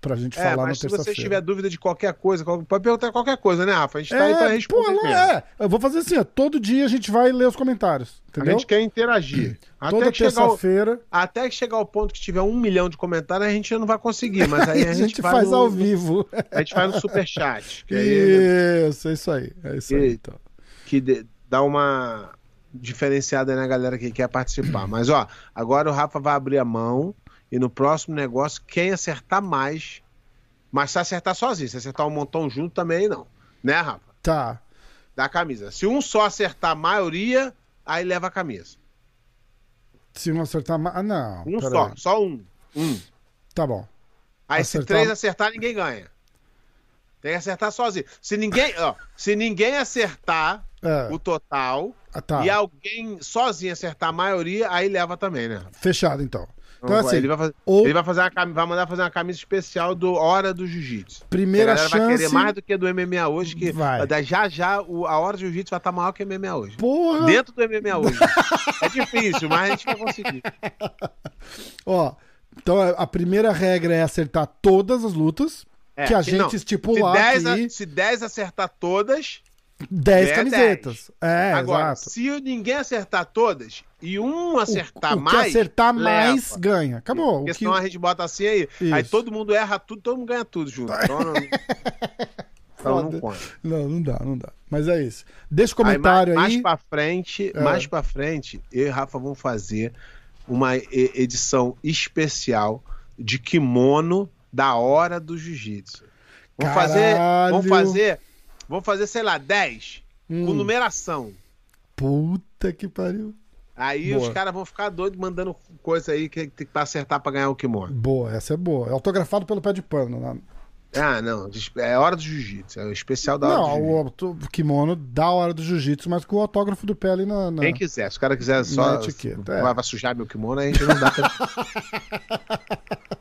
pra gente É, falar mas na se você terça-feira. tiver dúvida de qualquer coisa, pode perguntar qualquer coisa, né, Rafa? A gente tá aí pra É, pô, responder não mesmo. é. Eu vou fazer assim, ó, todo dia a gente vai ler os comentários, A entendeu? gente quer interagir. Até Toda que, terça-feira até que chegar ao ponto que tiver um milhão de comentários, a gente não vai conseguir. Mas aí aí a gente vai faz no- ao vivo. A gente faz no superchat. Que aí Isso, é isso aí. É isso aí, E- então. que dá uma diferenciada na galera que quer participar. Mas, ó, agora o Rafa vai abrir a mão e no próximo negócio, quem acertar mais. Mas se acertar sozinho, se acertar um montão junto também não. Né, Rafa? Tá. Da camisa. Se um só acertar a maioria, aí leva a camisa. Se não acertar. Ah, não. Um só, aí. só um. Um. Tá bom. Aí se Acertar- três acertar, ninguém ganha. Tem que acertar sozinho. Se ninguém, ó, se ninguém acertar É, o total ah, tá. e alguém sozinho acertar a maioria, aí leva também, né? Fechado, então. Então, Então, assim, ele vai fazer, ou- ele vai fazer uma vai mandar fazer uma camisa especial do Hora do Jiu-Jitsu. primeira a galera vai querer chance. mais do que do MMA hoje, que Vai. já já o- a Hora do Jiu-Jitsu vai estar maior que o MMA hoje. Porra! Dentro do MMA hoje. é difícil, mas a gente vai conseguir. Ó, então a primeira regra é acertar todas as lutas. É, que a gente não, estipular se 10, a- aqui se 10 acertar todas, 10 é camisetas. É, agora, exato. se ninguém acertar todas e um acertar o, o mais, que acertar mais leva. ganha. Acabou. Porque O que... senão a gente bota assim aí, aí Isso. todo mundo erra tudo, todo mundo ganha tudo junto. Então não, então não conta. Não, não dá, não dá. Mas é isso. Deixa o Aí, comentário mais, aí. mais pra frente, É. mais pra frente, eu e Rafa vamos fazer uma edição especial de kimono da hora do jiu-jitsu. Vamos fazer, vamos Caralho. fazer, vamos fazer, sei lá, 10 com Hum. numeração. Puta que pariu. Aí Boa. os caras vão ficar doidos mandando coisa aí que tem que acertar pra ganhar o kimono. Boa, essa é boa. É autografado pelo pé de pano. Né? Ah, não, é hora do jiu-jitsu, é o especial da hora do Não, jiu-jitsu. o, kimono da hora do jiu-jitsu, mas com o autógrafo do pé ali na. na- Quem quiser, se o cara quiser só é. vai, vai sujar meu kimono, a gente não dá.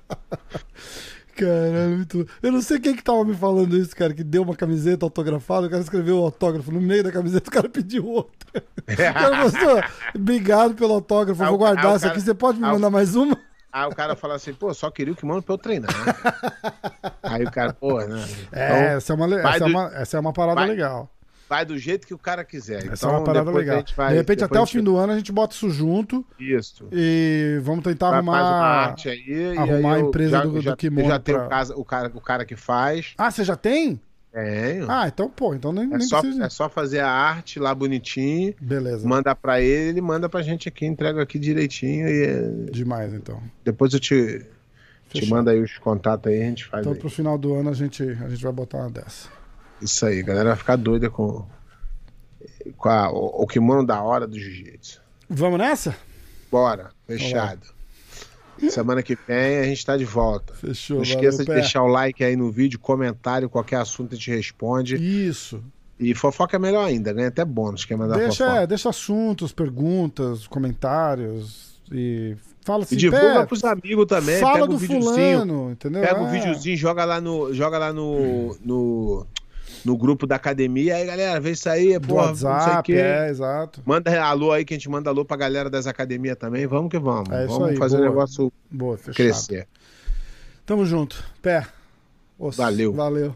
Caralho, muito. Eu não sei quem que tava me falando isso, cara, que deu uma camiseta autografada, o cara escreveu o autógrafo no meio da camiseta, o cara pediu outra. O cara gostou. Obrigado pelo autógrafo, vou guardar o essa aqui. cara- Você pode me mandar mais uma? Aí o cara fala assim, pô, só queria o kimono pra eu treinar. Aí o cara, pô, né? É, Então, essa é uma, essa é do- uma, essa é uma parada vai- legal. Vai do jeito que o cara quiser. Essa então, é uma parada legal. gente vai- de repente, até o gente fim do ano, a gente bota isso junto Isso. e vamos tentar Vai, arrumar. uma arte aí. e arrumar a empresa já, do- do já, kimono Eu já tenho pra- o, o cara, o cara que faz. Ah, você já tem? Tenho. Ah, então, pô, então nem, é, nem só, precisa. é só fazer a arte lá bonitinho, Beleza. mandar pra ele, ele manda pra gente aqui, entrega aqui direitinho e é, Demais, então. depois eu te, te mando aí os contatos aí, a gente faz Então, aí. pro final do ano, a gente, a gente vai botar uma dessa. Isso aí, galera vai ficar doida com, com a- o, o kimono da hora do jiu-jitsu. Vamos nessa? Bora, fechado. Semana que vem a gente tá de volta. Fechou. Não valeu, esqueça de Pé. deixar o like aí no vídeo, comentário, qualquer assunto a gente responde. Isso. E fofoca é melhor ainda, ganha até bônus quem mandar Deixa, fofoca. é, deixa assuntos, perguntas, comentários e fala assim, E divulga pros amigos também, fala pega do o videozinho, fulano, entendeu? pega o É. videozinho, joga lá no, joga lá no, no, no grupo da academia. Aí, galera, vê isso aí, porra, WhatsApp, é, exato. Manda alô aí que a gente manda alô pra galera das academias também. Vamos que vamos. É isso vamos aí, fazer o negócio Boa, crescer. Tamo junto. Pé. Osso. Valeu. Valeu.